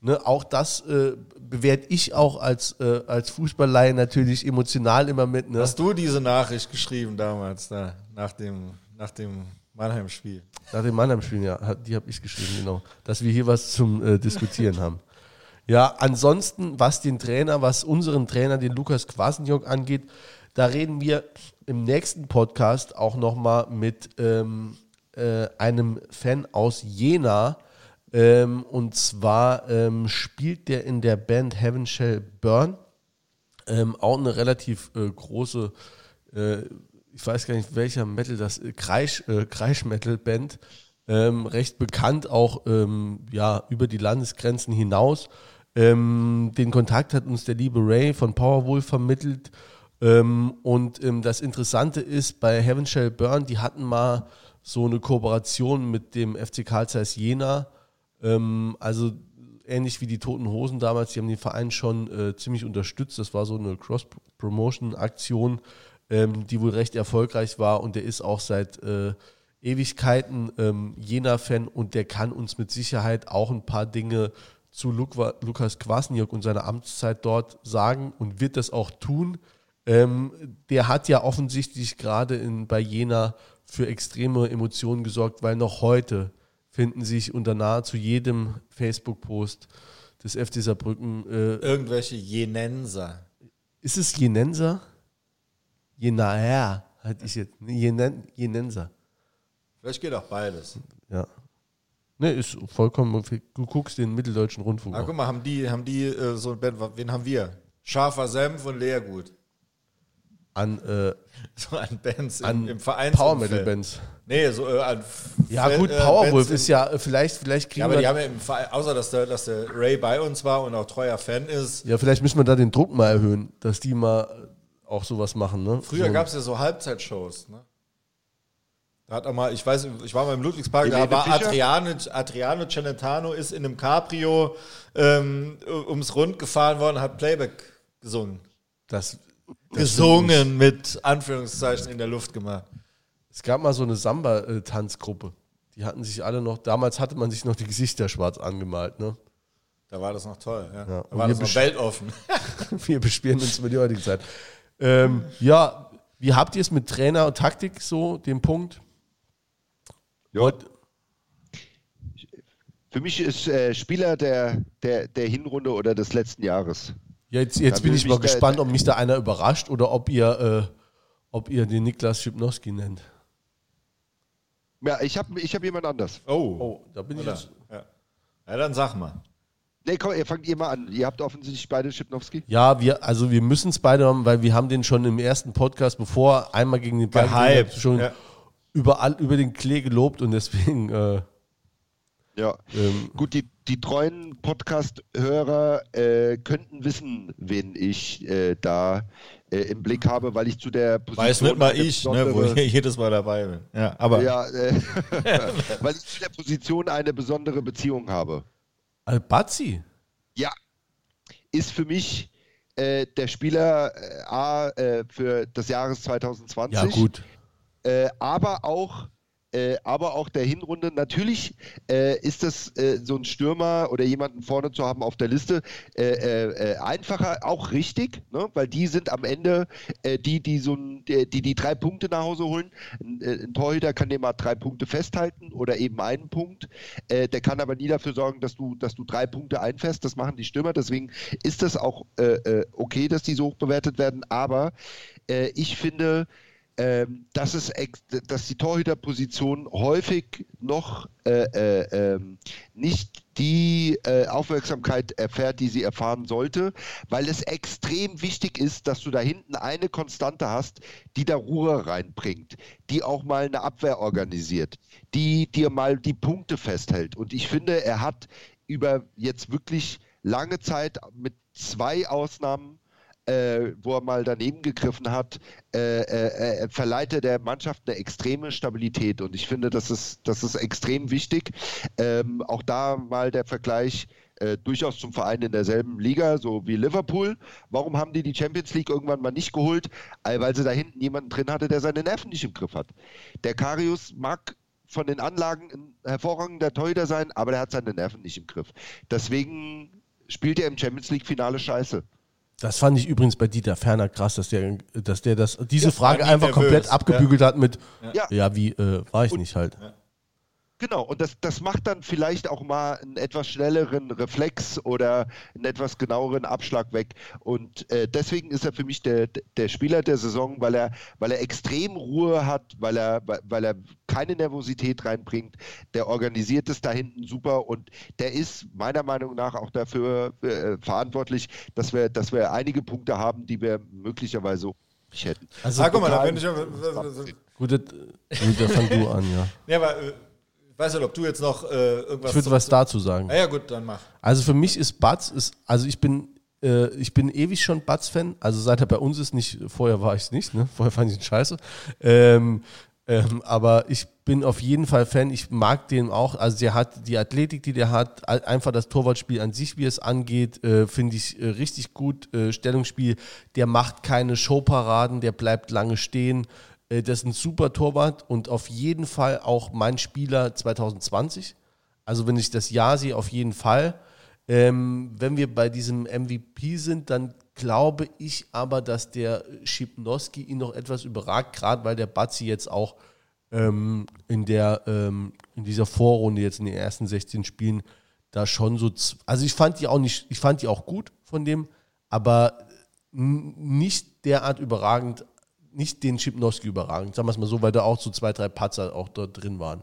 Ne, auch das äh, bewerte ich auch als, äh, als Fußballleihe natürlich emotional immer mit. Ne? Hast du diese Nachricht geschrieben damals, da, nach dem, nach dem Mannheim-Spiel? Nach dem Mannheim-Spiel, ja, die habe ich geschrieben, genau. Dass wir hier was zum äh, Diskutieren haben. Ja, ansonsten, was den Trainer, was unseren Trainer, den Lukas Kwasniok angeht, da reden wir im nächsten Podcast auch nochmal mit ähm, äh, einem Fan aus Jena. Ähm, und zwar ähm, spielt der in der Band Heaven Shall Burn. Ähm, auch eine relativ äh, große, äh, ich weiß gar nicht welcher Metal das, äh, Kreisch, äh, Kreisch-Metal-Band. Ähm, recht bekannt auch ähm, ja, über die Landesgrenzen hinaus. Ähm, den Kontakt hat uns der liebe Ray von Powerwolf vermittelt. Ähm, und ähm, das Interessante ist, bei Heaven Shall Burn, die hatten mal so eine Kooperation mit dem FC Karl Zeiss Jena. Ähm, also ähnlich wie die Toten Hosen damals, die haben den Verein schon äh, ziemlich unterstützt. Das war so eine Cross-Promotion-Aktion, ähm, die wohl recht erfolgreich war und der ist auch seit äh, Ewigkeiten ähm, Jena-Fan und der kann uns mit Sicherheit auch ein paar Dinge zu Luk Lukas Kwasniok und seiner Amtszeit dort sagen und wird das auch tun. Ähm, der hat ja offensichtlich gerade in, bei Jena für extreme Emotionen gesorgt, weil noch heute finden sich unter nahezu jedem Facebook-Post des FC Saarbrücken äh, irgendwelche Jenenser. Ist es Jenenser? Jenaer, hatte ich jetzt. Jenen, Jenenser. Vielleicht geht auch beides. Ja. Ne, ist vollkommen. Du guckst den mitteldeutschen Rundfunk. Ah, guck mal, haben die, haben die äh, so ein Band, wen haben wir? Scharfer Senf und Leergut an, äh, so an Bands an im, im Verein. Power Metal Bands. Nee, so äh, an Ja, gut, äh, Powerwolf ist ja äh, vielleicht, vielleicht kriegen ja, aber wir. die haben ja im Verein, außer dass der, dass der Ray bei uns war und auch treuer Fan ist. Ja, vielleicht müssen wir da den Druck mal erhöhen, dass die mal auch sowas machen, ne? Früher so. gab es ja so Halbzeitshows, ne? Da hat auch mal, ich weiß, ich war mal im Ludwigspark, da war Adriano, Adriano Celentano ist in einem Cabrio ähm, ums Rund gefahren worden, hat Playback gesungen. Das gesungen mit Anführungszeichen in der Luft gemacht. Es gab mal so eine Samba-Tanzgruppe. Die hatten sich alle noch, damals hatte man sich noch die Gesichter schwarz angemalt, ne? Da war das noch toll, ja. ja. Da war das noch weltoffen. wir bespielen uns über die heutige Zeit. Ähm, ja, wie habt ihr es mit Trainer und Taktik so, den Punkt? Ja. Für mich ist äh, Spieler der, der, der Hinrunde oder des letzten Jahres. Jetzt, jetzt bin ich mal gespannt, ob mich da einer überrascht oder ob ihr, äh, ob ihr den Niklas Schipnowski nennt. Ja, ich habe ich hab jemand anders. Oh, oh da bin Oder? ich jetzt. Ja. ja, dann sag mal. Nee, komm, ihr fangt ihr mal an. Ihr habt offensichtlich beide Schipnowski. Ja, wir, also wir müssen es beide haben, weil wir haben den schon im ersten Podcast, bevor einmal gegen den Bayern schon ja. Überall über den Klee gelobt und deswegen. Äh, ja. Ähm, Gut, die, die treuen Podcast-Hörer äh, könnten wissen, wen ich äh, da äh, im Blick habe, weil ich zu der Position. Weiß nicht mal ich, ne, wo ich jedes Mal dabei bin. Ja, aber. Ja, äh, weil ich zu der Position eine besondere Beziehung habe. Albazi? Ja. Ist für mich äh, der Spieler äh, A für das Jahres 2020. Ja, gut. Aber auch äh, aber auch der Hinrunde. Natürlich äh, ist das äh, so ein Stürmer oder jemanden vorne zu haben auf der Liste äh, äh, äh, einfacher, auch richtig, ne? weil die sind am Ende die, die so ein, die, die drei Punkte nach Hause holen. Ein, ein Torhüter kann dir mal drei Punkte festhalten oder eben einen Punkt. der kann aber nie dafür sorgen, dass du, dass du drei Punkte einfährst. Das machen die Stürmer. Deswegen ist das auch okay, dass die so hoch bewertet werden. Aber ich finde, ähm, dass, es dass die Torhüterposition häufig noch äh, äh, ähm, nicht die äh, Aufmerksamkeit erfährt, die sie erfahren sollte, weil es extrem wichtig ist, dass du da hinten eine Konstante hast, die da Ruhe reinbringt, die auch mal eine Abwehr organisiert, die dir mal die Punkte festhält. Und ich finde, er hat über jetzt wirklich lange Zeit mit zwei Ausnahmen äh, wo er mal daneben gegriffen hat, äh, äh, äh, verleiht er der Mannschaft eine extreme Stabilität. Und ich finde, das ist, das ist extrem wichtig. Ähm, auch da mal der Vergleich. Äh, durchaus zum Verein in derselben Liga, so wie Liverpool. Warum haben die die Champions League irgendwann mal nicht geholt? Weil sie da hinten jemanden drin hatte, der seine Nerven nicht im Griff hat. Der Karius mag von den Anlagen ein hervorragender Torhüter sein, aber der hat seine Nerven nicht im Griff. Deswegen spielt er im Champions League Finale scheiße. Das fand ich übrigens bei Dieter Ferner krass, dass der, dass der das, diese ja, Frage einfach nervös. komplett abgebügelt ja. hat mit, ja, ja wie, äh, war ich nicht halt. Genau, und das, das macht dann vielleicht auch mal einen etwas schnelleren Reflex oder einen etwas genaueren Abschlag weg. Und äh, deswegen ist er für mich der, der Spieler der Saison, weil er, weil er extrem Ruhe hat, weil er, weil er keine Nervosität reinbringt. Der organisiert es da hinten super und der ist meiner Meinung nach auch dafür äh, verantwortlich, dass wir, dass wir einige Punkte haben, die wir möglicherweise nicht hätten. Also, ah, guck mal, da bin ich. Gut, da fang du an, ja. Ja, aber äh, weiß nicht, ob du jetzt noch äh, irgendwas. Ich würde was dazu sagen. Na ja, gut, dann mach. Also für mich ist Batz, ist, also ich bin, äh, ich bin ewig schon Batz-Fan. Also seit er bei uns ist, nicht, vorher war ich es nicht, ne? Vorher fand ich ihn scheiße. Ähm, ähm, aber ich bin auf jeden Fall Fan. Ich mag den auch. Also der hat die Athletik, die der hat, einfach das Torwartspiel an sich, wie es angeht, äh, finde ich äh, richtig gut. Äh, Stellungsspiel, der macht keine Showparaden, der bleibt lange stehen. Äh, das ist ein super Torwart und auf jeden Fall auch mein Spieler 2020. Also wenn ich das Jahr sehe, auf jeden Fall. Ähm, wenn wir bei diesem MVP sind, dann glaube ich aber, dass der Schipnowski ihn noch etwas überragt, gerade weil der Batzi jetzt auch ähm, in, der, ähm, in dieser Vorrunde jetzt in den ersten 16 Spielen da schon so, also ich fand die auch nicht, ich fand die auch gut von dem, aber nicht derart überragend, nicht den Schipnowski überragend, sagen wir es mal so, weil da auch so zwei, drei Patzer auch dort drin waren.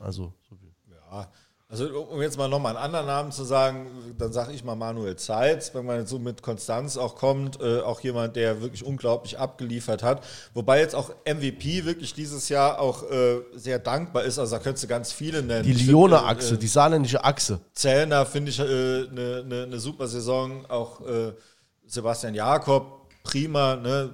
Also so viel. Ja, also um jetzt mal nochmal einen anderen Namen zu sagen, dann sage ich mal Manuel Zeitz, wenn man jetzt so mit Konstanz auch kommt, äh, auch jemand, der wirklich unglaublich abgeliefert hat. Wobei jetzt auch MVP wirklich dieses Jahr auch äh, sehr dankbar ist. Also da könntest du ganz viele nennen. Die Lione-Achse, äh, die saarländische Achse. Zellner finde ich eine äh, ne, ne, ne super Saison. Auch äh, Sebastian Jakob, prima. Ne?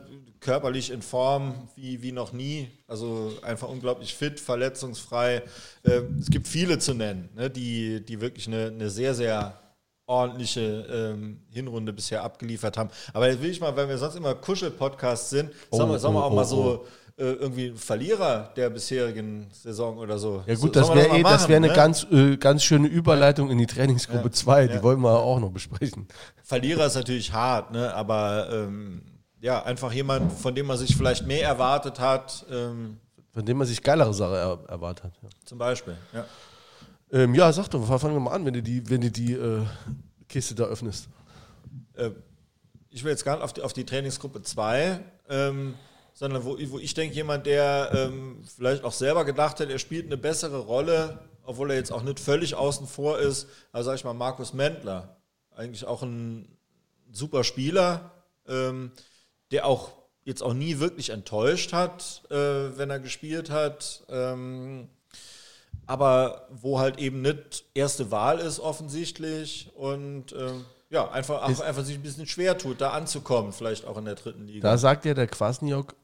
Körperlich in Form wie, wie noch nie. Also einfach unglaublich fit, verletzungsfrei. Äh, es gibt viele zu nennen, ne, die, die wirklich eine, eine sehr, sehr ordentliche ähm, Hinrunde bisher abgeliefert haben. Aber jetzt will ich mal, weil wir sonst immer Kuschel-Podcasts sind, oh, sagen wir, sagen wir auch oh, mal so oh. äh, irgendwie Verlierer der bisherigen Saison oder so. Ja gut, so, das wäre eh, das wär eine ne? ganz, äh, ganz schöne Überleitung in die Trainingsgruppe 2, ja. die ja. wollen wir auch noch besprechen. Verlierer ist natürlich hart, ne? aber ähm, ja, einfach jemand, von dem man sich vielleicht mehr erwartet hat. Ähm, von dem man sich geilere Sachen er, erwartet hat. Ja. Zum Beispiel, ja. Ähm, ja, sag doch, fangen wir mal an, wenn du die, wenn du die äh, Kiste da öffnest. Äh, ich will jetzt gar nicht auf die, auf die Trainingsgruppe 2, ähm, sondern wo, wo ich denke, jemand, der ähm, vielleicht auch selber gedacht hat, er spielt eine bessere Rolle, obwohl er jetzt auch nicht völlig außen vor ist, also sag ich mal Markus Mendler. Eigentlich auch ein super Spieler. Ähm, der auch jetzt auch nie wirklich enttäuscht hat, äh, wenn er gespielt hat. Ähm, aber wo halt eben nicht erste Wahl ist offensichtlich und äh, ja, einfach, auch, einfach sich ein bisschen schwer tut, da anzukommen, vielleicht auch in der dritten Liga. Da sagt ja der Kwasniok,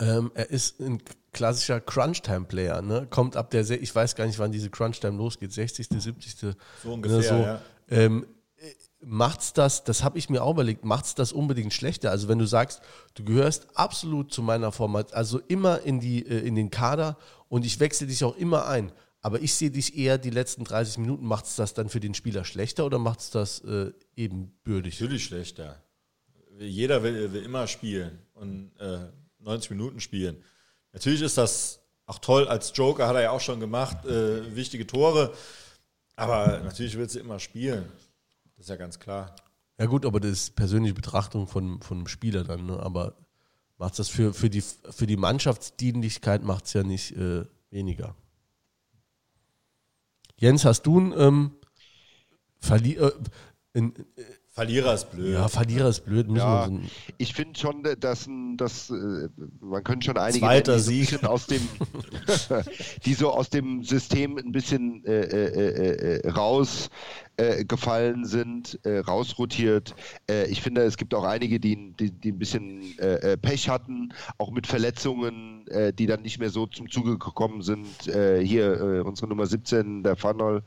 ähm, er ist ein klassischer Crunch-Time-Player, ne? Kommt ab der, ich weiß gar nicht, wann diese Crunch-Time losgeht, 60., 70. So ungefähr, so. Ja. Ähm, macht's das, das habe ich mir auch überlegt, macht's das unbedingt schlechter? Also wenn du sagst, du gehörst absolut zu meiner Format, also immer in, die, äh, in den Kader und ich wechsle dich auch immer ein, aber ich sehe dich eher die letzten 30 Minuten, macht's das dann für den Spieler schlechter oder macht's das äh, ebenbürtig? Natürlich schlechter. Jeder will, will immer spielen und äh, 90 Minuten spielen. Natürlich ist das auch toll, als Joker hat er ja auch schon gemacht, äh, wichtige Tore, aber natürlich willst du immer spielen. Das ist ja ganz klar. Ja gut, aber das ist persönliche Betrachtung von, von einem Spieler dann, ne? aber macht das für, für, die, für die Mannschaftsdienlichkeit macht es ja nicht äh, weniger. Jens, hast du ein ähm, Verli äh, in, äh, Verlierer ist blöd. Ja, Verlierer ist blöd. Ja, so ich finde schon, dass, dass äh, man könnte schon einige Zweiter die, so aus dem, die so aus dem System ein bisschen äh, äh, äh raus äh, gefallen sind, äh, rausrotiert. Äh, ich finde, es gibt auch einige, die, die, die ein bisschen äh, äh, Pech hatten, auch mit Verletzungen, äh, die dann nicht mehr so zum Zuge gekommen sind. hier unsere Nummer 17, der Fanol,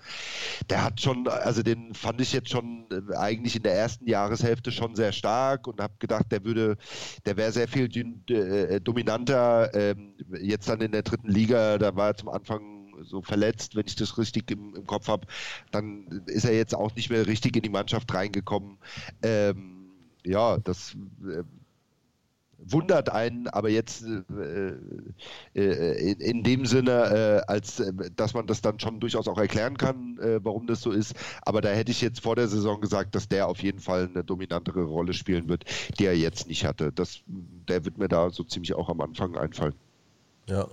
der hat schon, also den fand ich jetzt schon eigentlich in der ersten Jahreshälfte schon sehr stark und habe gedacht, der würde, der wäre sehr viel dominanter. Ähm, jetzt dann in der dritten Liga, da war er zum Anfang so verletzt, wenn ich das richtig im, im Kopf habe. Dann ist er jetzt auch nicht mehr richtig in die Mannschaft reingekommen. Ähm, ja, das äh, wundert einen, aber jetzt äh, äh, in, in, dem Sinne, äh, als äh, dass man das dann schon durchaus auch erklären kann, äh, warum das so ist. Aber da hätte ich jetzt vor der Saison gesagt, dass der auf jeden Fall eine dominantere Rolle spielen wird, die er jetzt nicht hatte. Das, der wird mir da so ziemlich auch am Anfang einfallen. Ja.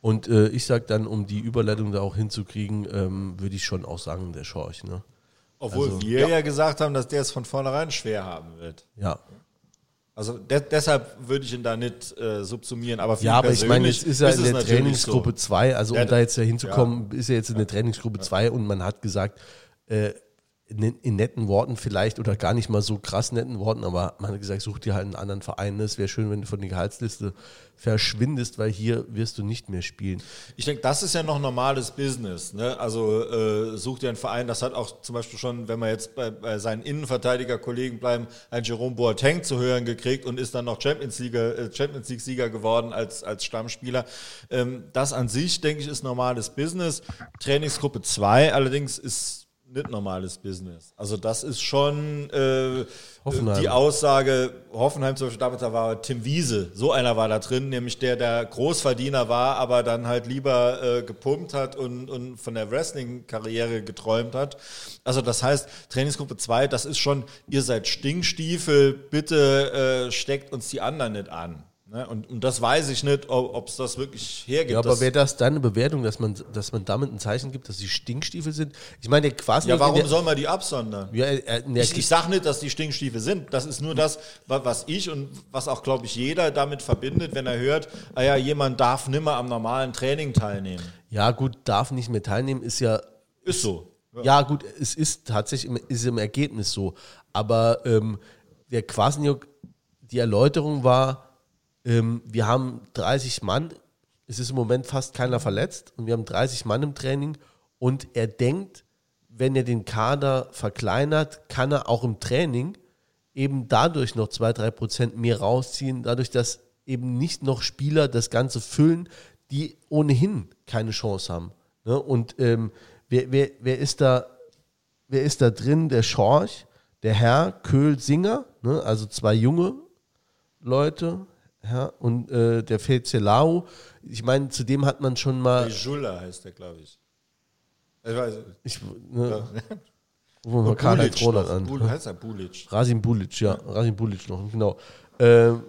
Und äh, ich sage dann, um die Überleitung da auch hinzukriegen, ähm, würde ich schon auch sagen, der Schorch. Ne? Obwohl also, wir ja. ja gesagt haben, dass der es von vornherein schwer haben wird. Ja, also de deshalb würde ich ihn da nicht äh, subsumieren. Aber ja, aber ich meine, jetzt ist er ist in der Trainingsgruppe 2, so. also um ja, da jetzt hinzukommen, ja. ist er jetzt in der Trainingsgruppe 2 ja. und man hat gesagt, äh, in, netten Worten vielleicht oder gar nicht mal so krass netten Worten, aber man hat gesagt, such dir halt einen anderen Verein. Es wäre schön, wenn du von der Gehaltsliste verschwindest, weil hier wirst du nicht mehr spielen. Ich denke, das ist ja noch normales Business. Ne? Also äh, such dir einen Verein, das hat auch zum Beispiel schon, wenn wir jetzt bei, bei seinen Innenverteidiger-Kollegen bleiben, ein Jerome Boateng zu hören gekriegt und ist dann noch Champions League-Sieger äh, Champions League geworden als, als Stammspieler. Ähm, das an sich, denke ich, ist normales Business. Trainingsgruppe 2 allerdings ist nicht normales Business. Also das ist schon äh, die Aussage, Hoffenheim zum Beispiel, damals da war Tim Wiese, so einer war da drin, nämlich der, der Großverdiener war, aber dann halt lieber äh, gepumpt hat und, und von der Wrestling-Karriere geträumt hat. Also das heißt, Trainingsgruppe 2, das ist schon, ihr seid Stinkstiefel, bitte äh, steckt uns die anderen nicht an. Ne? Und, und, das weiß ich nicht, ob es das wirklich hergibt. Ja, aber wäre das deine Bewertung, dass man, dass man damit ein Zeichen gibt, dass die Stinkstiefel sind? Ich meine, der quasi. Ja, warum soll man die absondern? Ja, äh, ich ich sage nicht, dass die Stinkstiefel sind. Das ist nur das, was ich und was auch, glaube ich, jeder damit verbindet, wenn er hört, ah ja, jemand darf nimmer am normalen Training teilnehmen. Ja, gut, darf nicht mehr teilnehmen, ist ja. Ist so. Ja, ja gut, es ist tatsächlich im, ist im Ergebnis so. Aber ähm, der Quasniok, die Erläuterung war, ähm, wir haben 30 Mann, es ist im Moment fast keiner verletzt und wir haben 30 Mann im Training und er denkt, wenn er den Kader verkleinert, kann er auch im Training eben dadurch noch zwei, drei Prozent mehr rausziehen, dadurch, dass eben nicht noch Spieler das Ganze füllen, die ohnehin keine Chance haben. Ne? Und ähm, wer, wer, wer, ist da, wer ist da drin? Der Schorch, der Herr Köhl Singer, ne? also zwei junge Leute, ja, und äh, der Felzelau, ich meine, zu dem hat man schon mal. Jula heißt der, glaube ich. Ich weiß ich, ne, ja. Rufen wir mal Karl-Heinz Roland an. Bul heißt er Bulic? Rasim Bulic, ja. ja. Rasim Bulic noch, genau. Ähm,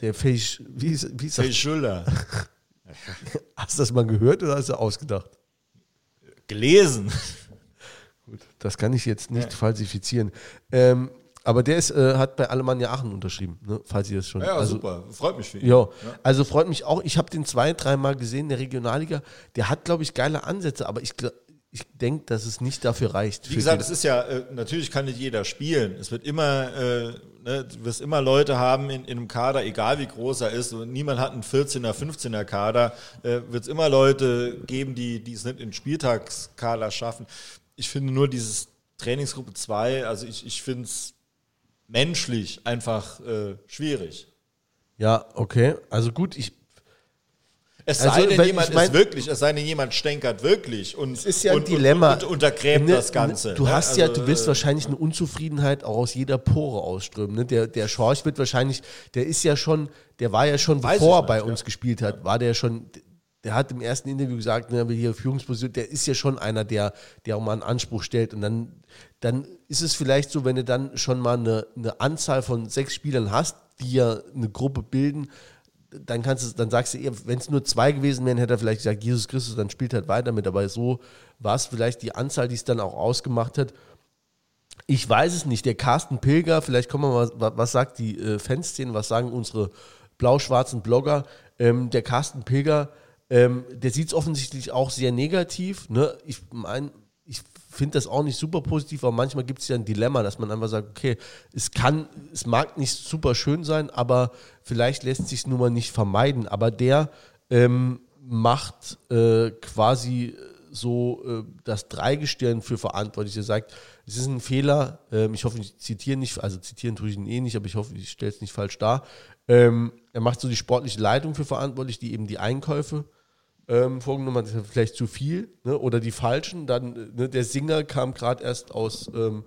der Feisch, wie ist, wie ist Feischula. hast du das mal gehört oder hast du ausgedacht? Gelesen. Gut, das kann ich jetzt nicht ja. falsifizieren. Ähm, aber der ist, äh, hat bei Alemannia Aachen unterschrieben, ne? falls ihr das schon. Ja, also, super. Freut mich für ihn. Ja, ja. also freut mich auch. Ich habe den zwei, dreimal gesehen in der Regionalliga. Der hat, glaube ich, geile Ansätze, aber ich, ich denke, dass es nicht dafür reicht. Wie gesagt, es ist ja, äh, natürlich kann nicht jeder spielen. Es wird immer, äh, ne, du wirst immer Leute haben in, in einem Kader, egal wie groß er ist. Und niemand hat einen 14er, 15er Kader. Äh, wird es immer Leute geben, die, die es nicht in Spieltagskader schaffen. Ich finde nur dieses Trainingsgruppe 2, also ich, ich finde es menschlich einfach äh, schwierig. Ja, okay. Also gut, ich. Es sei also, denn, jemand ich mein, ist wirklich, es sei denn, jemand stänkert wirklich und, es ist ja ein und, Dilemma. Und, und untergräbt ne, das Ganze. Du ne? hast also, ja, du wirst äh, wahrscheinlich eine Unzufriedenheit auch aus jeder Pore ausströmen. Ne? Der, der Schorch wird wahrscheinlich, der ist ja schon, der war ja schon, bevor er bei uns ja. gespielt hat, war der schon, der hat im ersten Interview gesagt, ne, hier Führungsposition, der ist ja schon einer, der, der auch mal einen Anspruch stellt. Und dann, dann ist es vielleicht so, wenn du dann schon mal eine, eine Anzahl von sechs Spielern hast, die ja eine Gruppe bilden, dann kannst du, dann sagst du, wenn es nur zwei gewesen wären, hätte er vielleicht gesagt, Jesus Christus, dann spielt halt weiter mit. Aber so war es vielleicht die Anzahl, die es dann auch ausgemacht hat. Ich weiß es nicht. Der Carsten Pilger, vielleicht kommen wir mal, was sagt die äh, Fanszene, was sagen unsere blau-schwarzen Blogger? Ähm, der Carsten Pilger, ähm, der sieht es offensichtlich auch sehr negativ. Ne? Ich meine, finde das auch nicht super positiv, aber manchmal gibt es ja ein Dilemma, dass man einfach sagt, okay, es kann, es mag nicht super schön sein, aber vielleicht lässt sich nun mal nicht vermeiden. Aber der ähm, macht äh, quasi so äh, das Dreigestirn für verantwortlich. Er sagt, es ist ein Fehler, ähm, ich hoffe, ich zitiere nicht, also zitieren tue ich ihn eh nicht, aber ich hoffe, ich stelle es nicht falsch dar. Ähm, er macht so die sportliche Leitung für verantwortlich, die eben die Einkäufe ähm, vorgenommen hat, vielleicht zu viel ne? oder die falschen. Dann ne, der Singer kam gerade erst aus ähm,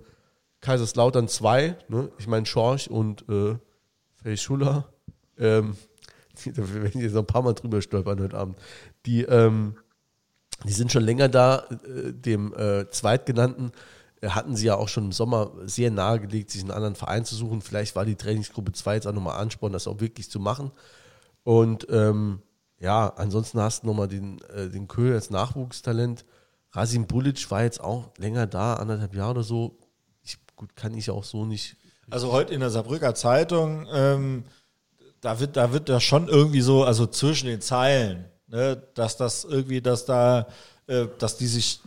Kaiserslautern 2, ne? ich meine Schorch und äh, Feischula. ähm, da werden jetzt noch ein paar Mal drüber stolpern heute Abend. Die, ähm, die sind schon länger da, äh, dem äh, Zweitgenannten äh, hatten sie ja auch schon im Sommer sehr nahegelegt, sich einen anderen Verein zu suchen. Vielleicht war die Trainingsgruppe 2 jetzt auch nochmal Ansporn, das auch wirklich zu machen. Und ähm, ja, ansonsten hast du nochmal den, äh, den Köhl als Nachwuchstalent. Rasim Bulic war jetzt auch länger da, anderthalb Jahre oder so. Ich, gut, kann ich auch so nicht. Also heute in der Saarbrücker Zeitung, ähm, da wird, da wird das schon irgendwie so, also zwischen den Zeilen, ne, dass das irgendwie, dass da, äh, dass die sich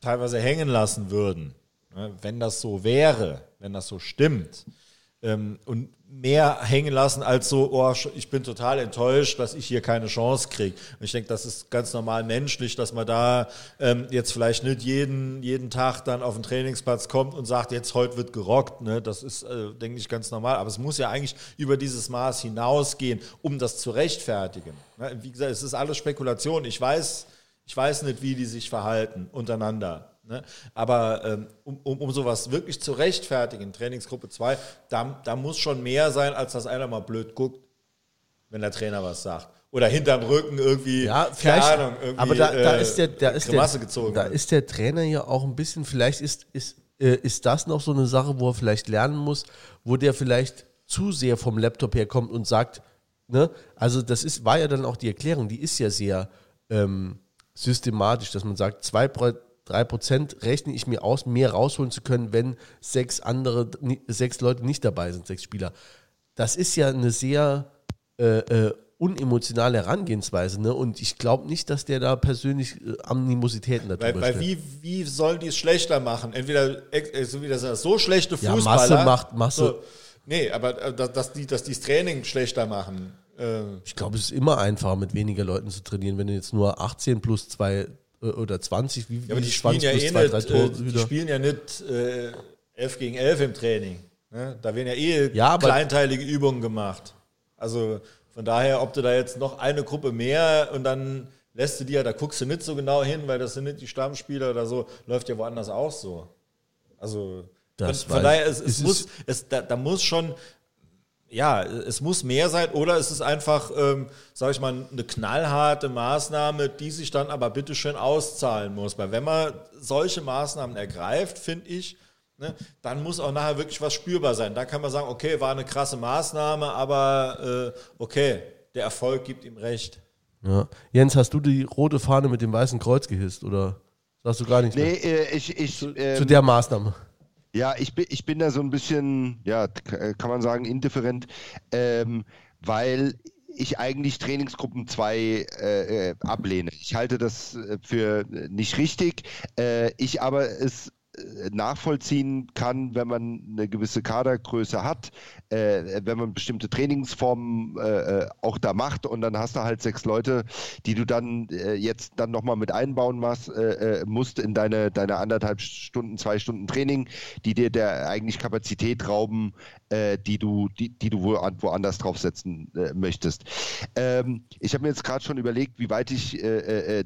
teilweise hängen lassen würden, ne, wenn das so wäre, wenn das so stimmt. Ähm, und mehr hängen lassen als so, oh, ich bin total enttäuscht, dass ich hier keine Chance kriege. Und ich denke, das ist ganz normal menschlich, dass man da ähm, jetzt vielleicht nicht jeden, jeden Tag dann auf den Trainingsplatz kommt und sagt, jetzt heute wird gerockt. Ne? Das ist, äh, denke ich, ganz normal. Aber es muss ja eigentlich über dieses Maß hinausgehen, um das zu rechtfertigen. Ne? Wie gesagt, es ist alles Spekulation. Ich weiß, ich weiß nicht, wie die sich verhalten untereinander. Ne? Aber ähm, um, um, um sowas wirklich zu rechtfertigen, Trainingsgruppe 2, da, da muss schon mehr sein, als dass einer mal blöd guckt, wenn der Trainer was sagt. Oder hinterm Rücken irgendwie, ja, vielleicht, Ahnung, irgendwie aber da, da äh, ist der, da ist der, gezogen. Da ist der Trainer ja auch ein bisschen, vielleicht ist, ist, äh, ist das noch so eine Sache, wo er vielleicht lernen muss, wo der vielleicht zu sehr vom Laptop herkommt und sagt, ne, also das ist, war ja dann auch die Erklärung, die ist ja sehr ähm, systematisch, dass man sagt, zwei 3% rechne ich mir aus, mehr rausholen zu können, wenn sechs andere, sechs Leute nicht dabei sind, sechs Spieler. Das ist ja eine sehr äh, äh, unemotionale Herangehensweise, ne? Und ich glaube nicht, dass der da persönlich äh, Animositäten darüber Weil, weil wie, wie sollen die es schlechter machen? Entweder äh, so wie das so schlechte Fußballer. Ja, Masse macht Masse. So, nee, aber äh, dass die, dass das Training schlechter machen. Äh. Ich glaube, es ist immer einfacher, mit weniger Leuten zu trainieren, wenn du jetzt nur 18 plus zwei äh, oder 20, wie, ja, aber die spielen ja eh zwei, nicht, äh, die spielen ja nicht äh, 11 gegen 11 im Training. Ne? Da werden ja eh ja, kleinteilige Übungen gemacht. Also von daher, ob du da jetzt noch eine Gruppe mehr und dann lässt du die ja, da guckst du nicht so genau hin, weil das sind nicht die Stammspieler oder so, läuft ja woanders auch so. Also das von, von daher, es, es muss, es, da, da muss schon ja, es muss mehr sein oder es ist einfach, ähm, sage ich mal, eine knallharte Maßnahme, die sich dann aber bitteschön auszahlen muss. Weil wenn man solche Maßnahmen ergreift, finde ich, ne, dann muss auch nachher wirklich was spürbar sein. Da kann man sagen, okay, war eine krasse Maßnahme, aber äh, okay, der Erfolg gibt ihm recht. Ja. Jens, hast du die rote Fahne mit dem weißen Kreuz gehisst oder sagst du gar nichts? Nee, äh, ich, ich, zu, ähm, zu der Maßnahme. Ja, ich bin, ich bin da so ein bisschen, ja, kann man sagen, indifferent, ähm, weil ich eigentlich Trainingsgruppen 2 äh, äh, ablehne. Ich halte das äh, für nicht richtig. Äh, ich aber es nachvollziehen kann, wenn man eine gewisse Kadergröße hat, äh, wenn man bestimmte Trainingsformen äh, äh, auch da macht und dann hast du halt sechs Leute, die du dann äh, jetzt dann nochmal mit einbauen musst, äh, äh, musst in deine, deine anderthalb Stunden, zwei Stunden Training, die dir der eigentlich Kapazität rauben, die du, die, die du woanders draufsetzen möchtest. Ähm, ich habe mir jetzt gerade schon überlegt, wie weit ich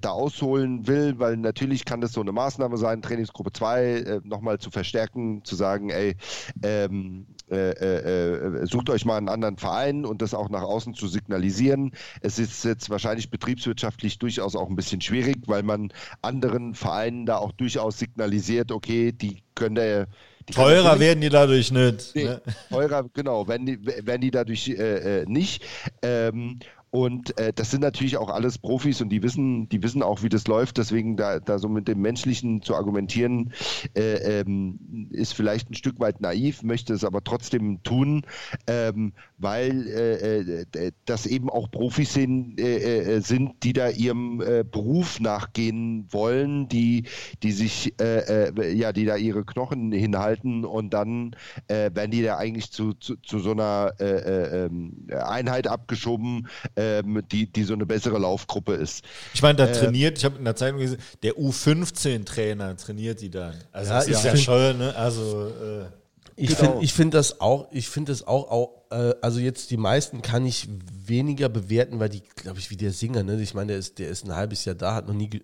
da ausholen will, weil natürlich kann das so eine Maßnahme sein, Trainingsgruppe 2, äh, nochmal zu verstärken, zu sagen, ey, ähm, äh, äh, sucht euch mal einen anderen Verein und das auch nach außen zu signalisieren. Es ist jetzt wahrscheinlich betriebswirtschaftlich durchaus auch ein bisschen schwierig, weil man anderen Vereinen da auch durchaus signalisiert, okay, die können da Teurer werden die dadurch nicht. Nee, ne? Teurer, genau, werden die, werden die dadurch äh, äh, nicht. Ähm, und äh, das sind natürlich auch alles Profis und die wissen, die wissen auch, wie das läuft. Deswegen da, da so mit dem Menschlichen zu argumentieren, äh, ähm, ist vielleicht ein Stück weit naiv, möchte es aber trotzdem tun, ähm, weil äh, äh das eben auch Profis sind, äh, äh, sind die da ihrem Beruf nachgehen wollen, die, die sich, ja, die da ihre Knochen hinhalten und dann werden die da eigentlich zu, zu, zu so einer ähm, Einheit abgeschoben ähm, die, die so eine bessere Laufgruppe ist. Ich meine, da äh, trainiert, ich habe in der Zeitung gesehen, der U15-Trainer trainiert die dann. Also ja, das ist ja, schon, ne? Also äh, ich genau. finde find das auch, ich finde das auch, auch äh, also jetzt die meisten kann ich weniger bewerten, weil die, glaube ich, wie der Singer, ne? Ich meine, der ist, der ist ein halbes Jahr da, hat noch nie,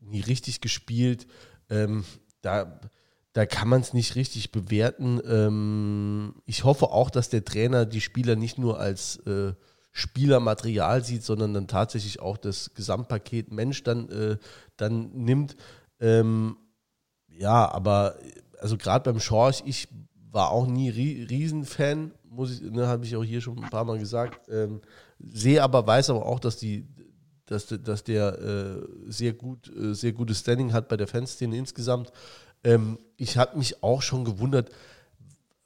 nie richtig gespielt. Ähm, da da kann man es nicht richtig bewerten. Ähm, ich hoffe auch, dass der Trainer die Spieler nicht nur als äh, Spielermaterial sieht, sondern dann tatsächlich auch das Gesamtpaket Mensch dann, äh, dann nimmt. Ähm, ja, aber also gerade beim Schorch, ich war auch nie Riesenfan, muss ich, ne, habe ich auch hier schon ein paar Mal gesagt. Ähm, sehe aber, weiß aber auch, dass die, dass, dass der äh, sehr gut, äh, sehr gutes Standing hat bei der Fanszene insgesamt. Ähm, ich habe mich auch schon gewundert,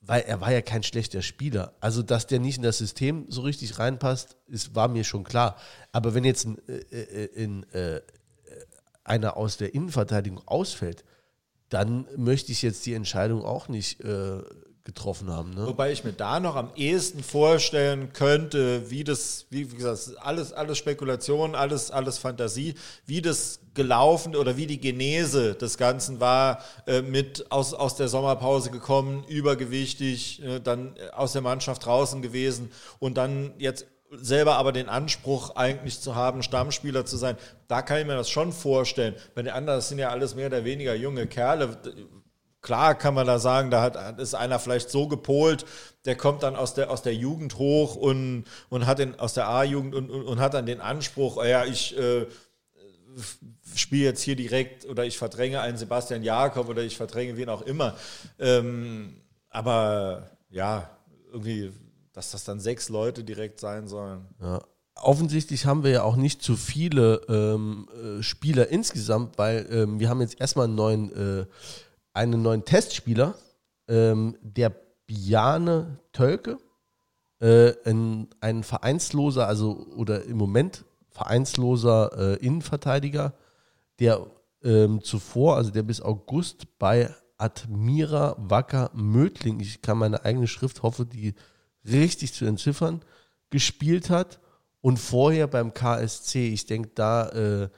weil er war ja kein schlechter Spieler. Also, dass der nicht in das System so richtig reinpasst, ist, war mir schon klar. Aber wenn jetzt ein, äh, äh in, äh, einer aus der Innenverteidigung ausfällt, dann möchte ich jetzt die Entscheidung auch nicht äh, getroffen haben. Ne? Wobei ich mir da noch am ehesten vorstellen könnte, wie das, wie gesagt, alles, alles Spekulation, alles, alles Fantasie, wie das gelaufen oder wie die Genese des Ganzen war, äh, mit aus, aus der Sommerpause gekommen, übergewichtig, äh, dann aus der Mannschaft draußen gewesen und dann jetzt selber aber den Anspruch eigentlich zu haben, Stammspieler zu sein, da kann ich mir das schon vorstellen. Bei den anderen, das sind ja alles mehr oder weniger junge Kerle. Klar kann man da sagen, da hat, ist einer vielleicht so gepolt, der kommt dann aus der, aus der Jugend hoch und, und hat den, aus der A-Jugend und, und, und, hat dann den Anspruch, oh ja, ich äh, spiele jetzt hier direkt oder ich verdränge einen Sebastian Jakob oder ich verdränge wen auch immer. Ähm, aber ja, irgendwie dass das dann sechs Leute direkt sein sollen. Ja. Offensichtlich haben wir ja auch nicht zu viele ähm, äh, Spieler insgesamt, weil ähm, wir haben jetzt erstmal einen neuen, äh, einen neuen Testspieler, ähm, der Biane Tölke, äh, ein, ein vereinsloser, also oder im Moment vereinsloser äh, Innenverteidiger, der ähm, zuvor, also der bis August bei Admira Wacker Mödling, ich kann meine eigene Schrift, hoffe, die richtig zu entziffern, gespielt hat. Und vorher beim KSC, ich denke, da äh,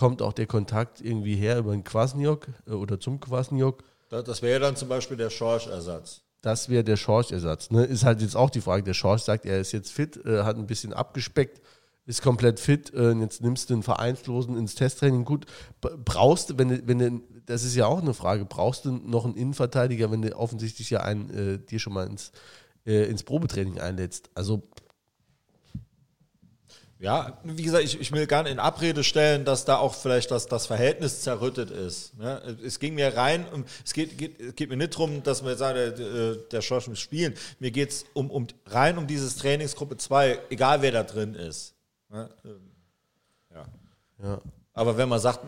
kommt auch der Kontakt irgendwie her über den Kwasniok äh, oder zum Kwasniok. Das wäre dann zum Beispiel der Schorsch-Ersatz. Das wäre der Schorsch-Ersatz. Ne? Ist halt jetzt auch die Frage. Der Schorsch sagt, er ist jetzt fit, äh, hat ein bisschen abgespeckt, ist komplett fit. Äh, jetzt nimmst du den Vereinslosen ins Testtraining. Gut, brauchst du, wenn du, wenn du, das ist ja auch eine Frage, brauchst du noch einen Innenverteidiger, wenn du offensichtlich ja einen äh, dir schon mal ins äh, ins Probetraining einlädst. Also ja, wie gesagt, ich, ich will gar nicht in Abrede stellen, dass da auch vielleicht das, das Verhältnis zerrüttet ist. Ne? Es ging mir rein, um, es geht, geht, geht mir nicht darum, dass wir sagen, der, der Schorsch muss spielen. Mir geht es um, um, rein um dieses Trainingsgruppe 2, egal wer da drin ist. Ne? Ähm, ja. ja. Aber wenn man sagt,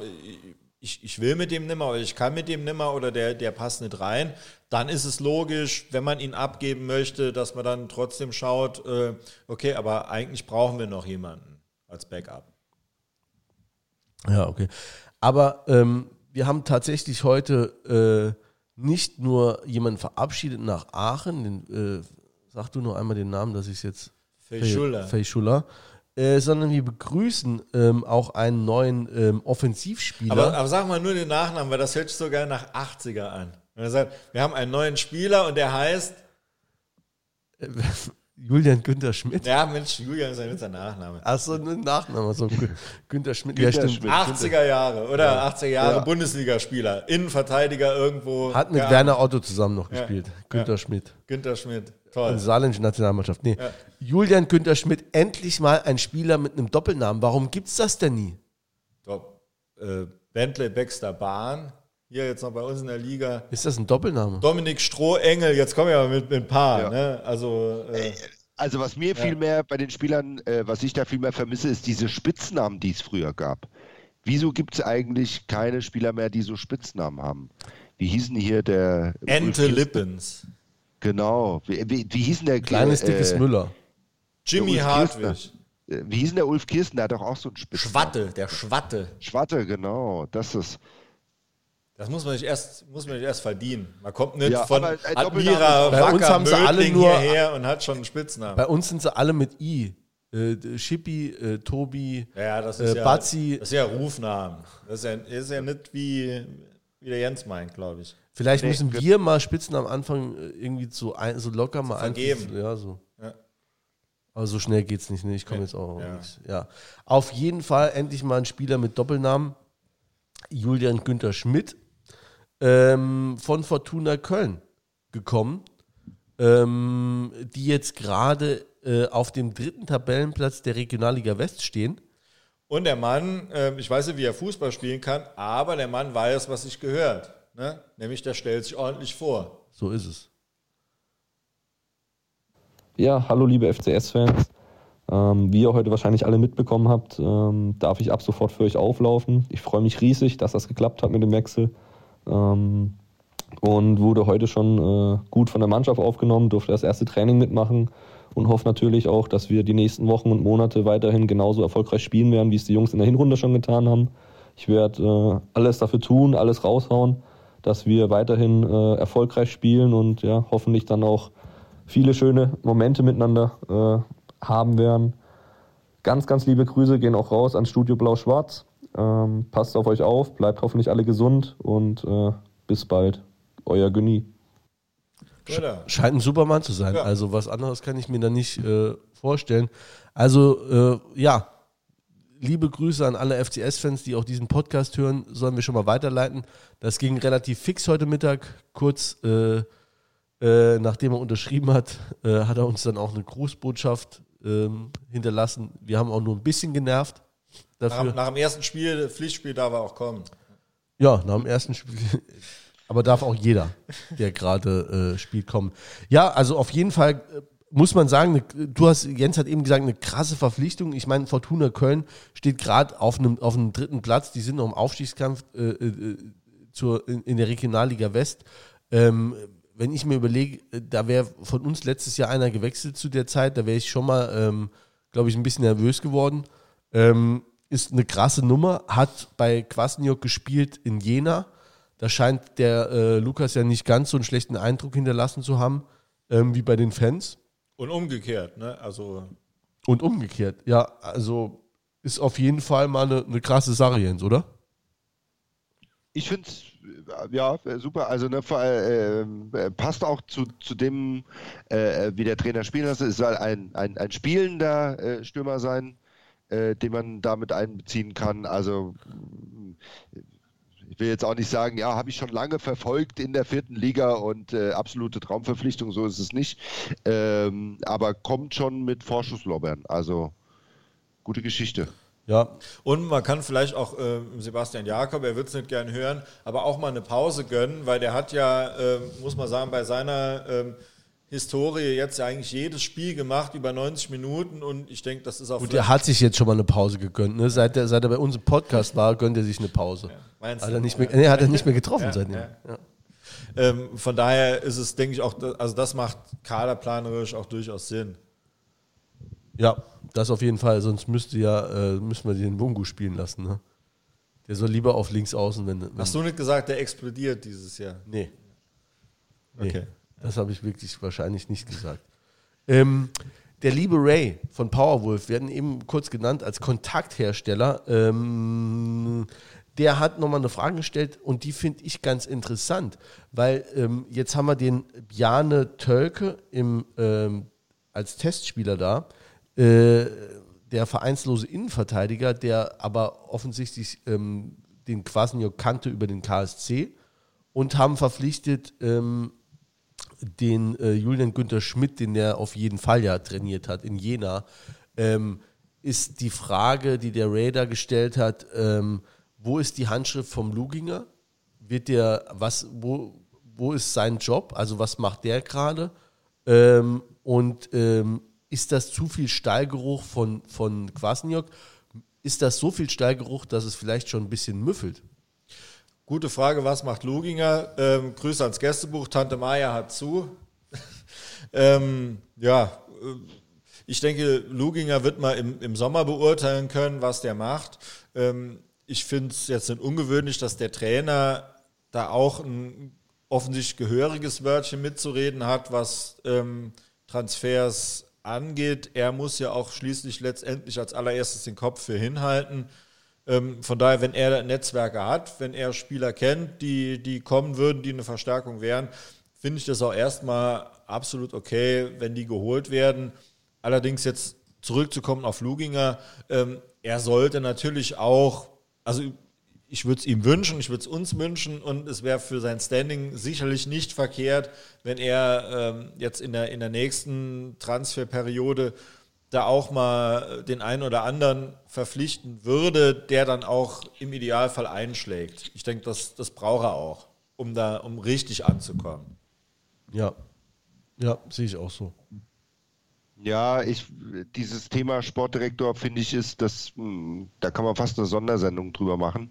ich, ich will mit dem nimmer oder ich kann mit dem nimmer oder der, der passt nicht rein, dann ist es logisch, wenn man ihn abgeben möchte, dass man dann trotzdem schaut, äh, okay, aber eigentlich brauchen wir noch jemanden als Backup. Ja, okay. Aber ähm, wir haben tatsächlich heute äh, nicht nur jemanden verabschiedet nach Aachen, den, äh, sag du noch einmal den Namen, dass ich es jetzt. Fei Schuller. Äh, sondern wir begrüßen ähm, auch einen neuen ähm, Offensivspieler. Aber, aber sag mal nur den Nachnamen, weil das hört sich sogar nach 80er an. Er sagt, wir haben einen neuen Spieler und der heißt Julian Günther Schmidt. Ja, Mensch, Julian ist ja sein Nachname. Achso, ein Nachname, so Günther Schmidt. Günther ja, stimmt. 80er Jahre, oder? Ja. 80er Jahre ja. Bundesligaspieler, Innenverteidiger irgendwo. Hat mit Werner Otto zusammen noch gespielt. Günther Schmidt. Günther Schmidt. Toll. Und saarländische Nationalmannschaft. Nee. Ja. Julian Günther Schmidt, endlich mal ein Spieler mit einem Doppelnamen. Warum gibt es das denn nie? Top. Äh, Bentley Baxter Bahn. Hier jetzt noch bei uns in der Liga. Ist das ein Doppelname? Dominik Strohengel, jetzt kommen wir aber mit, mit ein paar. Ja. Ne? Also, äh, also was mir viel mehr bei den Spielern, äh, was ich da viel mehr vermisse, ist diese Spitznamen, die es früher gab. Wieso gibt es eigentlich keine Spieler mehr, die so Spitznamen haben? Wie hießen hier der... Ente Lippens. Genau. Wie, wie, wie hieß denn der Kleines, äh, dickes Müller. Jimmy Hartwig. Äh, wie hieß denn der Ulf Kirsten? Der hat doch auch so einen Spitznamen. Schwatte, der Schwatte. Schwatte, genau. Das ist. Das muss man nicht erst, muss man nicht erst verdienen. Man kommt nicht ja, von Admira, bei uns haben sie alle nur hierher und hat schon einen Spitznamen. Bei uns sind sie alle mit I. Äh, Schippi, äh, Tobi, ja, das ist äh, ja, Bazzi. Das ist ja Rufnamen. Das ist ja, ist ja nicht wie, wie der Jens meint, glaube ich. Vielleicht nee, müssen wir mal Spitzen am Anfang äh, irgendwie so, ein, so locker mal vergeben. Ja, so. Ja. Aber so schnell geht es nicht. Ne? Ich komme nee. jetzt auch. Ja. ja. Auf jeden Fall endlich mal ein Spieler mit Doppelnamen. Julian Günther Schmidt. ähm, von Fortuna Köln gekommen, ähm, die jetzt gerade äh, auf dem dritten Tabellenplatz der Regionalliga West stehen. Und der Mann, äh, ich weiß nicht, wie er Fußball spielen kann, aber der Mann weiß, was sich gehört. Ne? Nämlich, der stellt sich ordentlich vor. So ist es. Ja, hallo liebe FCS-Fans. Ähm, wie ihr heute wahrscheinlich alle mitbekommen habt, ähm, darf ich ab sofort für euch auflaufen. Ich freue mich riesig, dass das geklappt hat mit dem Wechsel. Ähm, und wurde heute schon äh, gut von der Mannschaft aufgenommen, durfte das erste Training mitmachen und hoffe natürlich auch, dass wir die nächsten Wochen und Monate weiterhin genauso erfolgreich spielen werden, wie es die Jungs in der Hinrunde schon getan haben. Ich werde äh, alles dafür tun, alles raushauen, dass wir weiterhin äh, erfolgreich spielen und ja, hoffentlich dann auch viele schöne Momente miteinander äh, haben werden. Ganz, ganz liebe Grüße gehen auch raus ans Studio Blau-Schwarz. Ähm, passt auf euch auf, bleibt hoffentlich alle gesund und äh, bis bald. Euer Günni. Scheint ein Supermann zu sein. Ja. Also was anderes kann ich mir da nicht äh, vorstellen. Also äh, ja, liebe Grüße an alle FCS-Fans, die auch diesen Podcast hören, sollen wir schon mal weiterleiten. Das ging relativ fix heute Mittag, kurz äh, äh nachdem er unterschrieben hat, äh, hat er uns dann auch eine Grußbotschaft ähm, hinterlassen. Wir haben auch nur ein bisschen genervt. Dafür. Nach, nach dem ersten Spiel, Pflichtspiel, darf er auch kommen. Ja, nach dem ersten Spiel. Aber darf auch jeder, der gerade äh, spielt, kommen. Ja, also auf jeden Fall äh, muss man sagen, du hast, Jens hat eben gesagt, eine krasse Verpflichtung. Ich meine, Fortuna Köln steht gerade auf einem, auf einem dritten Platz. Die sind noch im Aufstiegskampf äh, äh, zur, in, in, der Regionalliga West. Ähm, wenn ich mir überlege, äh, da wäre von uns letztes Jahr einer gewechselt zu der Zeit, da wäre ich schon mal, ähm, glaube ich, ein bisschen nervös geworden. Ähm, ist eine krasse Nummer, hat bei Kwasniok gespielt in Jena da scheint der äh, Lukas ja nicht ganz so einen schlechten Eindruck hinterlassen zu haben, ähm, wie bei den Fans. Und umgekehrt, ne? Also. Und umgekehrt, ja. Also ist auf jeden Fall mal eine, eine krasse Sache, Jens, oder? Ich finde es ja super. Also ne, äh, äh, passt auch zu, zu dem, äh, wie der Trainer spielen lässt. Es soll ein, ein, ein spielender äh, Stürmer sein, äh, den man damit einbeziehen kann. Also ich will jetzt auch nicht sagen, ja, habe ich schon lange verfolgt in der vierten Liga und äh, absolute Traumverpflichtung, so ist es nicht. Ähm, aber kommt schon mit Vorschusslorbeeren. Also gute Geschichte. Ja. Und man kann vielleicht auch äh, Sebastian Jakob, er wird es nicht gern hören, aber auch mal eine Pause gönnen, weil der hat ja, äh, muss man sagen, bei seiner ähm, Historie jetzt eigentlich jedes Spiel gemacht, über 90 Minuten und ich denke, das ist auch. Gut, er hat sich jetzt schon mal eine Pause gegönnt. Ne? Seit, er, seit er bei uns im Podcast war, gönnt er sich eine Pause. Ja. Meinst hat er nicht mehr, nee, hat er nicht mehr getroffen ja, seitdem. Ja. Ähm, von daher ist es, denke ich, auch, also das macht kaderplanerisch auch durchaus Sinn. Ja, das auf jeden Fall, sonst müsste ja, äh, müssen wir den Bungu spielen lassen. Ne? Der soll lieber auf links außen, wenn, wenn. Hast du nicht gesagt, der explodiert dieses Jahr? Nee. nee. Okay. Das habe ich wirklich wahrscheinlich nicht gesagt. Ähm, der liebe Ray von Powerwolf, werden eben kurz genannt als Kontakthersteller. Ähm, der hat nochmal eine Frage gestellt und die finde ich ganz interessant, weil ähm, jetzt haben wir den Bjane Tölke im, ähm, als Testspieler da, äh, der vereinslose Innenverteidiger, der aber offensichtlich ähm, den Quasniok kannte über den KSC und haben verpflichtet ähm, den äh, Julian Günther Schmidt, den der auf jeden Fall ja trainiert hat in Jena, ähm, ist die Frage, die der Raider gestellt hat, ähm, wo ist die Handschrift vom Luginger? Wird der, was, wo, wo ist sein Job? Also was macht der gerade? Ähm, und ähm, ist das zu viel Stallgeruch von, von Kwasniok? Ist das so viel Stallgeruch, dass es vielleicht schon ein bisschen müffelt? Gute Frage, was macht Luginger? Ähm, Grüße ans Gästebuch, Tante Maya hat zu. ähm, ja, äh, ich denke, Luginger wird mal im, im Sommer beurteilen können, was der macht. Ähm, ich finde es jetzt nicht ungewöhnlich, dass der Trainer da auch ein offensichtlich gehöriges Wörtchen mitzureden hat, was ähm, Transfers angeht. Er muss ja auch schließlich letztendlich als allererstes den Kopf für hinhalten. Ähm, von daher, wenn er Netzwerke hat, wenn er Spieler kennt, die, die kommen würden, die eine Verstärkung wären, finde ich das auch erstmal absolut okay, wenn die geholt werden. Allerdings jetzt zurückzukommen auf Luginger, ähm, er sollte natürlich auch, also ich würde es ihm wünschen, ich würde es uns wünschen und es wäre für sein Standing sicherlich nicht verkehrt, wenn er ähm, jetzt in der, in der nächsten Transferperiode da auch mal den einen oder anderen verpflichten würde, der dann auch im Idealfall einschlägt. Ich denke, das, das braucht er auch, um da, um richtig anzukommen. Ja, ja, sehe ich auch so. Ja, ich, dieses Thema Sportdirektor finde ich ist, das, hm, da kann man fast eine Sondersendung drüber machen,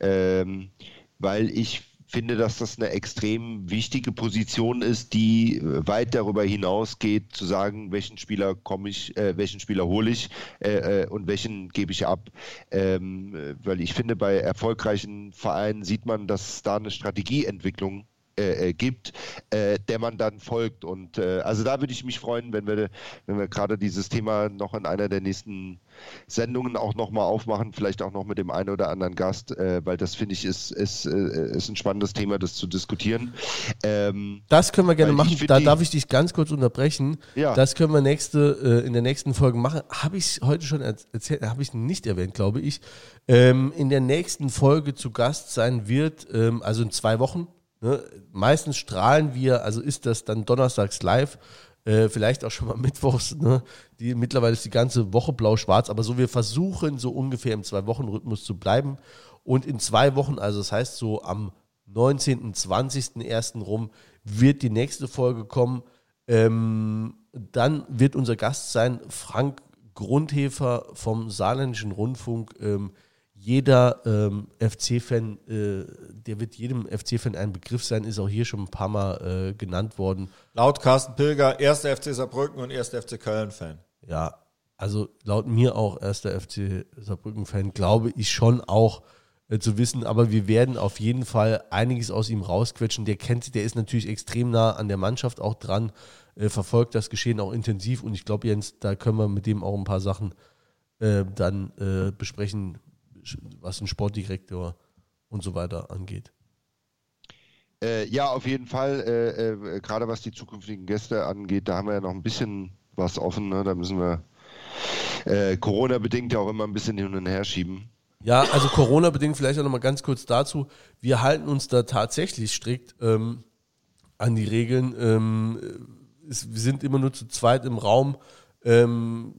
ähm, weil ich finde, dass das eine extrem wichtige Position ist, die weit darüber hinausgeht, zu sagen, welchen Spieler komme ich, äh, welchen Spieler hole ich äh, äh, und welchen gebe ich ab. Ähm, weil ich finde, bei erfolgreichen Vereinen sieht man, dass da eine Strategieentwicklung äh, äh, gibt, äh, der man dann folgt. Und äh, also da würde ich mich freuen, wenn wir, wenn wir gerade dieses Thema noch in einer der nächsten Sendungen auch nochmal aufmachen, vielleicht auch noch mit dem einen oder anderen Gast, äh, weil das finde ich ist, ist, äh, ist ein spannendes Thema, das zu diskutieren. Ähm, das können wir gerne machen. Da darf ich dich ganz kurz unterbrechen. Ja. Das können wir nächste, in der nächsten Folge machen. Habe ich heute schon erzählt, habe ich nicht erwähnt, glaube ich. Ähm, in der nächsten Folge zu Gast sein wird, ähm, also in zwei Wochen, Ne? Meistens strahlen wir, also ist das dann donnerstags live, äh, vielleicht auch schon mal mittwochs. Ne? Die, mittlerweile ist die ganze Woche blau-schwarz, aber so wir versuchen so ungefähr im Zwei-Wochen-Rhythmus zu bleiben. Und in zwei Wochen, also das heißt so am 19., 20.01. rum, wird die nächste Folge kommen. Ähm, dann wird unser Gast sein Frank Grundhefer vom Saarländischen Rundfunk. Ähm, jeder ähm, FC-Fan, äh, der wird jedem FC-Fan ein Begriff sein, ist auch hier schon ein paar Mal äh, genannt worden. Laut Carsten Pilger, erster FC Saarbrücken und erster FC Köln-Fan. Ja, also laut mir auch erster FC Saarbrücken-Fan, glaube ich schon auch äh, zu wissen, aber wir werden auf jeden Fall einiges aus ihm rausquetschen. Der kennt, der ist natürlich extrem nah an der Mannschaft auch dran, äh, verfolgt das Geschehen auch intensiv und ich glaube, Jens, da können wir mit dem auch ein paar Sachen äh, dann äh, besprechen, was ein Sportdirektor und so weiter angeht. Äh, ja, auf jeden Fall. Äh, äh, Gerade was die zukünftigen Gäste angeht, da haben wir ja noch ein bisschen was offen. Ne? Da müssen wir äh, Corona-bedingt ja auch immer ein bisschen hin und her schieben. Ja, also Corona-bedingt vielleicht auch noch mal ganz kurz dazu. Wir halten uns da tatsächlich strikt ähm, an die Regeln. Ähm, es, wir sind immer nur zu zweit im Raum. Ähm,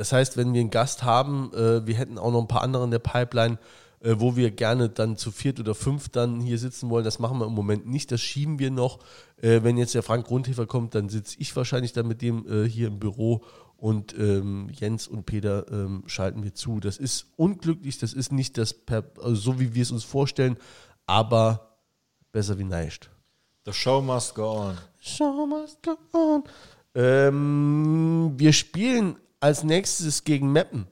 das heißt, wenn wir einen Gast haben, äh, wir hätten auch noch ein paar andere in der Pipeline, äh, wo wir gerne dann zu viert oder fünf dann hier sitzen wollen. Das machen wir im Moment nicht, das schieben wir noch. Äh, wenn jetzt der Frank Grundhefer kommt, dann sitze ich wahrscheinlich dann mit dem äh, hier im Büro und ähm, Jens und Peter ähm, schalten wir zu. Das ist unglücklich, das ist nicht das, per, also so wie wir es uns vorstellen, aber besser wie nicht. The show must go on. Show must go on. Ähm, wir spielen als nächstes gegen Meppen.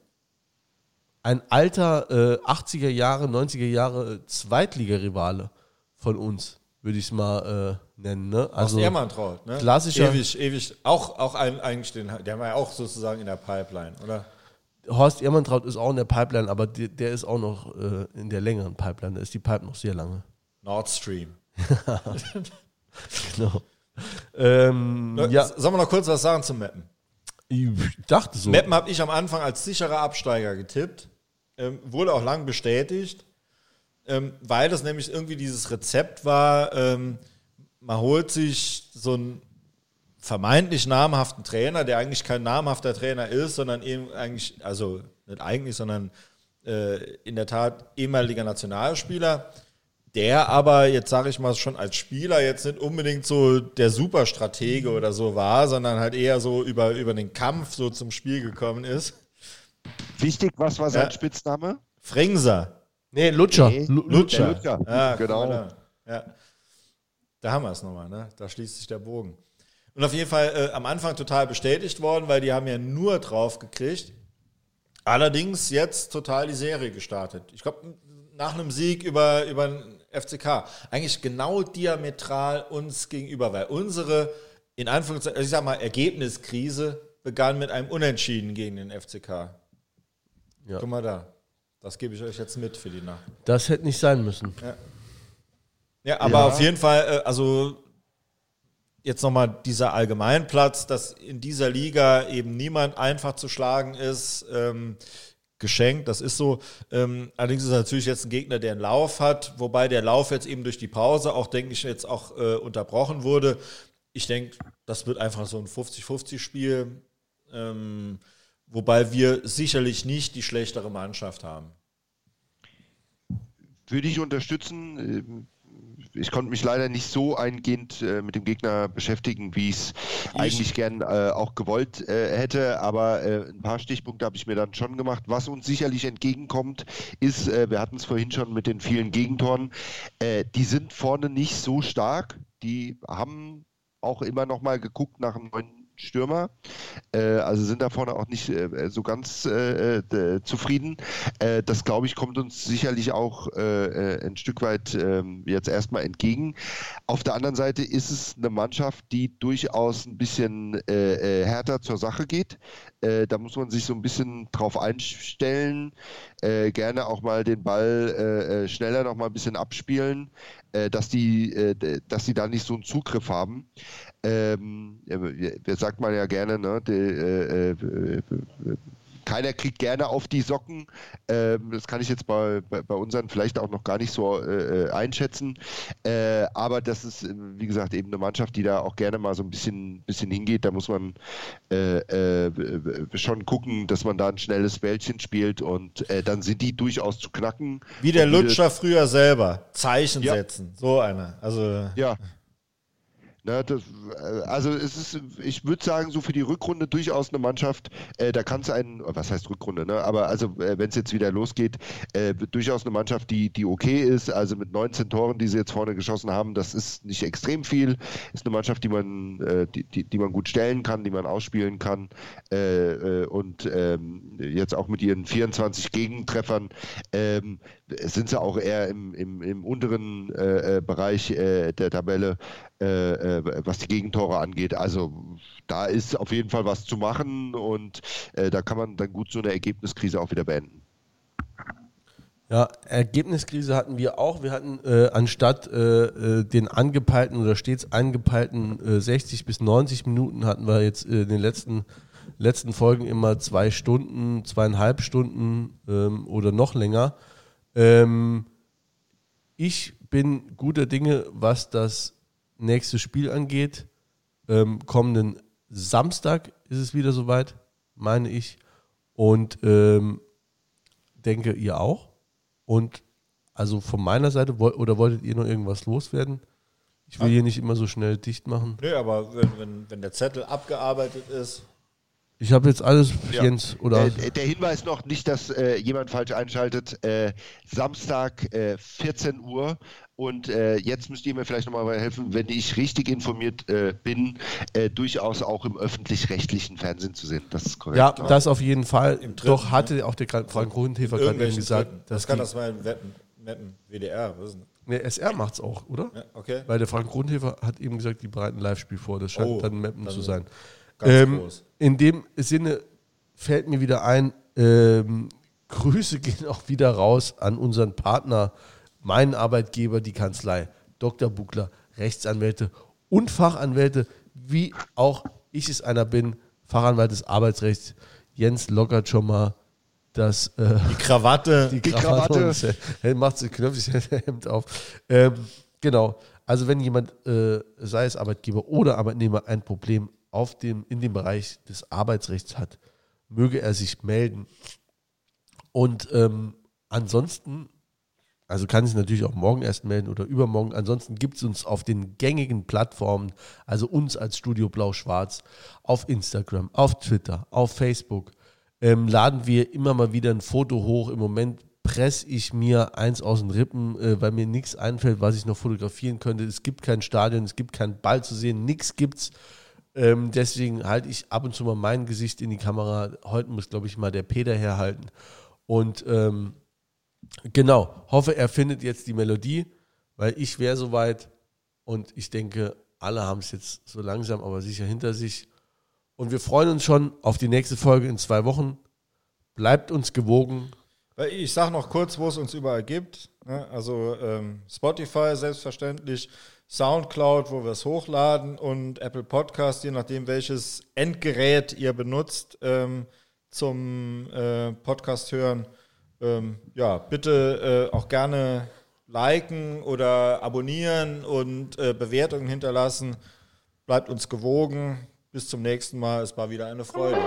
Ein alter äh, 80er Jahre, 90er Jahre Zweitligarivale von uns, würde ich es mal äh, nennen. Ne? Also Aus Ermantraut, ne? Klassischer. Ewig, ewig. Auch, auch ein, eigentlich den, der war ja auch sozusagen in der Pipeline, oder? Horst Ehrmantraut ist auch in der Pipeline, aber der, der ist auch noch äh, in der längeren Pipeline. Da ist die Pipe noch sehr lange. Nord Stream. genau. Ähm. Sollen wir noch kurz was sagen zum Mappen? Ich dachte so. Meppen habe ich am Anfang als sicherer Absteiger getippt. Ähm, wurde auch lang bestätigt, ähm, weil das nämlich irgendwie dieses Rezept war, ähm, man holt sich so einen vermeintlich namhaften Trainer, der eigentlich kein namhafter Trainer ist, sondern eben eigentlich, also nicht eigentlich, sondern äh, in der Tat ehemaliger Nationalspieler der aber jetzt sage ich mal schon als Spieler jetzt nicht unbedingt so der Superstratege oder so war, sondern halt eher so über, über den Kampf so zum Spiel gekommen ist. Wichtig, was war sein ja. Spitzname? Fringser. Nee, Lutscher. Nee. Lutscher. Lutscher. Ja, genau. Da. Ja. da haben wir es nochmal, ne? Da schließt sich der Bogen. Und auf jeden Fall äh, am Anfang total bestätigt worden, weil die haben ja nur drauf gekriegt. Allerdings jetzt total die Serie gestartet. Ich glaube, nach einem Sieg über, über FCK eigentlich genau diametral uns gegenüber, weil unsere, in Anführungszeichen, also ich sag mal, Ergebniskrise begann mit einem Unentschieden gegen den FCK. Ja. Guck mal da. Das gebe ich euch jetzt mit für die Nacht. Das hätte nicht sein müssen. Ja, ja aber ja. auf jeden Fall, äh, also jetzt nochmal dieser Allgemeinplatz, dass in dieser Liga eben niemand einfach zu schlagen ist. Ähm, geschenkt. Das ist so. Ähm, allerdings ist natürlich jetzt ein Gegner, der einen Lauf hat, wobei der Lauf jetzt eben durch die Pause auch, denke ich, jetzt auch äh, unterbrochen wurde. Ich denke, das wird einfach so ein 50-50-Spiel, ähm, wobei wir sicherlich nicht die schlechtere Mannschaft haben. Würde ich unterstützen. Ich konnte mich leider nicht so eingehend äh, mit dem Gegner beschäftigen, wie ich es eigentlich gern äh, auch gewollt äh, hätte. Aber äh, ein paar Stichpunkte habe ich mir dann schon gemacht. Was uns sicherlich entgegenkommt, ist, äh, wir hatten es vorhin schon mit den vielen Gegentoren, äh, die sind vorne nicht so stark. Die haben auch immer noch mal geguckt nach einem neuen Stürmer. Äh, also sind da vorne auch nicht äh, so ganz äh, zufrieden. Das, glaube ich, kommt uns sicherlich auch ein Stück weit ähm, jetzt erstmal entgegen. Auf der anderen Seite ist es eine Mannschaft, die durchaus ein bisschen härter zur Sache geht. da muss man sich so ein bisschen drauf einstellen. gerne auch mal den Ball schneller noch mal ein bisschen abspielen, dass die, dass die da nicht so einen Zugriff haben ähm, sagt man ja gerne, ne? Die, äh, äh, keiner kriegt gerne auf die Socken. Ähm, das kann ich jetzt bei, bei, bei, unseren vielleicht auch noch gar nicht so äh, äh einschätzen. Äh, aber das ist, äh, wie gesagt, eben eine Mannschaft, die da auch gerne mal so ein bisschen, bisschen hingeht. Da muss man äh, schon gucken, dass man da ein schnelles Bällchen spielt und dann sind die durchaus zu knacken. Wie der Lutscher früher selber. Zeichen ja. setzen. So einer. Also. Ja. Ne, das, äh, also es ist, ich würde sagen, so für die Rückrunde durchaus eine Mannschaft, äh, da kann es einen, was heißt Rückrunde, ne? aber also äh, wenn es jetzt wieder losgeht, äh, durchaus eine Mannschaft, die, die okay ist, also mit 19 Toren, die sie jetzt vorne geschossen haben, das ist nicht extrem viel, ist eine Mannschaft, die man, äh, die, die, die, man gut stellen kann, die man ausspielen kann. Äh, und ähm, jetzt auch mit ihren 24 Gegentreffern sind sie auch eher im, im, im unteren Bereich der Tabelle. Äh, äh, was die Gegentore angeht. Also da ist auf jeden Fall was zu machen und äh, da kann man dann gut so eine Ergebniskrise auch wieder beenden. Ja, Ergebniskrise hatten wir auch. Wir hatten äh, anstatt äh, äh, den angepeilten oder stets angepeilten äh, 60 bis 90 Minuten hatten wir jetzt in den letzten, letzten Folgen immer zwei Stunden, zweieinhalb Stunden ähm, oder noch länger. Ähm, ich bin guter Dinge, was das nächstes Spiel angeht. Ähm, kommenden Samstag ist es wieder soweit, meine ich. Und ähm, denke, ihr auch. Und also von meiner Seite, oder wolltet ihr noch irgendwas loswerden? Ich will ja. hier nicht immer so schnell dicht machen. Nee, aber wenn, wenn, wenn der Zettel abgearbeitet ist. Ich habe jetzt alles, ja. Jens, oder? Äh, der Hinweis noch, nicht, dass äh, jemand falsch einschaltet. Äh, Samstag, 14 äh, Uhr. Und äh, jetzt müsst ihr mir vielleicht nochmal helfen, wenn ich richtig informiert äh, bin, durchaus auch im öffentlich-rechtlichen Fernsehen zu sehen. Das ist korrekt. Ja, oder? das auf jeden Fall. Im Doch ne? hatte auch der Frank Grundhefer gerade eben gesagt. Das kann das mal wetten, wetten. WDR, was ist denn? Ne, SR macht es auch, oder? Ja, okay. Weil der Frank Grundhefer hat eben gesagt, die bereiten Live-Spiel vor. Das scheint oh, dann Mappen zu sein. Ähm, in dem Sinne fällt mir wieder ein, ähm, Grüße gehen auch wieder raus an unseren Partner, meinen Arbeitgeber, die Kanzlei. Dr. Buckler, Rechtsanwälte und Fachanwälte, wie auch ich es einer bin, Fachanwalt des Arbeitsrechts. Jens lockert schon mal das, äh, die Krawatte. Die Krawatte. Die Krawatte. macht sich knöpfig Hemd auf. Ähm, genau. Also wenn jemand, äh, sei es Arbeitgeber oder Arbeitnehmer, ein Problem auf dem, in dem Bereich des Arbeitsrechts hat, möge er sich melden. Und ähm, ansonsten, also kann sich natürlich auch morgen erst melden oder übermorgen. Ansonsten gibt es uns auf den gängigen Plattformen, also uns als Studio Blau-Schwarz, auf Instagram, auf Twitter, auf Facebook, ähm, laden wir immer mal wieder ein Foto hoch. Im Moment presse ich mir eins aus den Rippen, äh, weil mir nichts einfällt, was ich noch fotografieren könnte. Es gibt kein Stadion, es gibt keinen Ball zu sehen, nichts gibt's. Ähm, deswegen halte ich ab und zu mal mein Gesicht in die Kamera. Heute muss, glaube ich, mal der Peter herhalten. Und ähm, genau, hoffe, er findet jetzt die Melodie, weil ich wäre soweit und ich denke, alle haben es jetzt so langsam, aber sicher hinter sich. Und wir freuen uns schon auf die nächste Folge in zwei Wochen. Bleibt uns gewogen. Ich sage noch kurz, wo es uns überall gibt. Ne? Also ähm, Spotify selbstverständlich, Soundcloud, wo wir es hochladen und Apple Podcast, je nachdem welches Endgerät ihr benutzt. Ähm, zum äh, Podcast hören. Ähm, ja, bitte äh, auch gerne liken oder abonnieren und äh, Bewertungen hinterlassen. Bleibt uns gewogen. Bis zum nächsten Mal. Es war wieder eine Freude.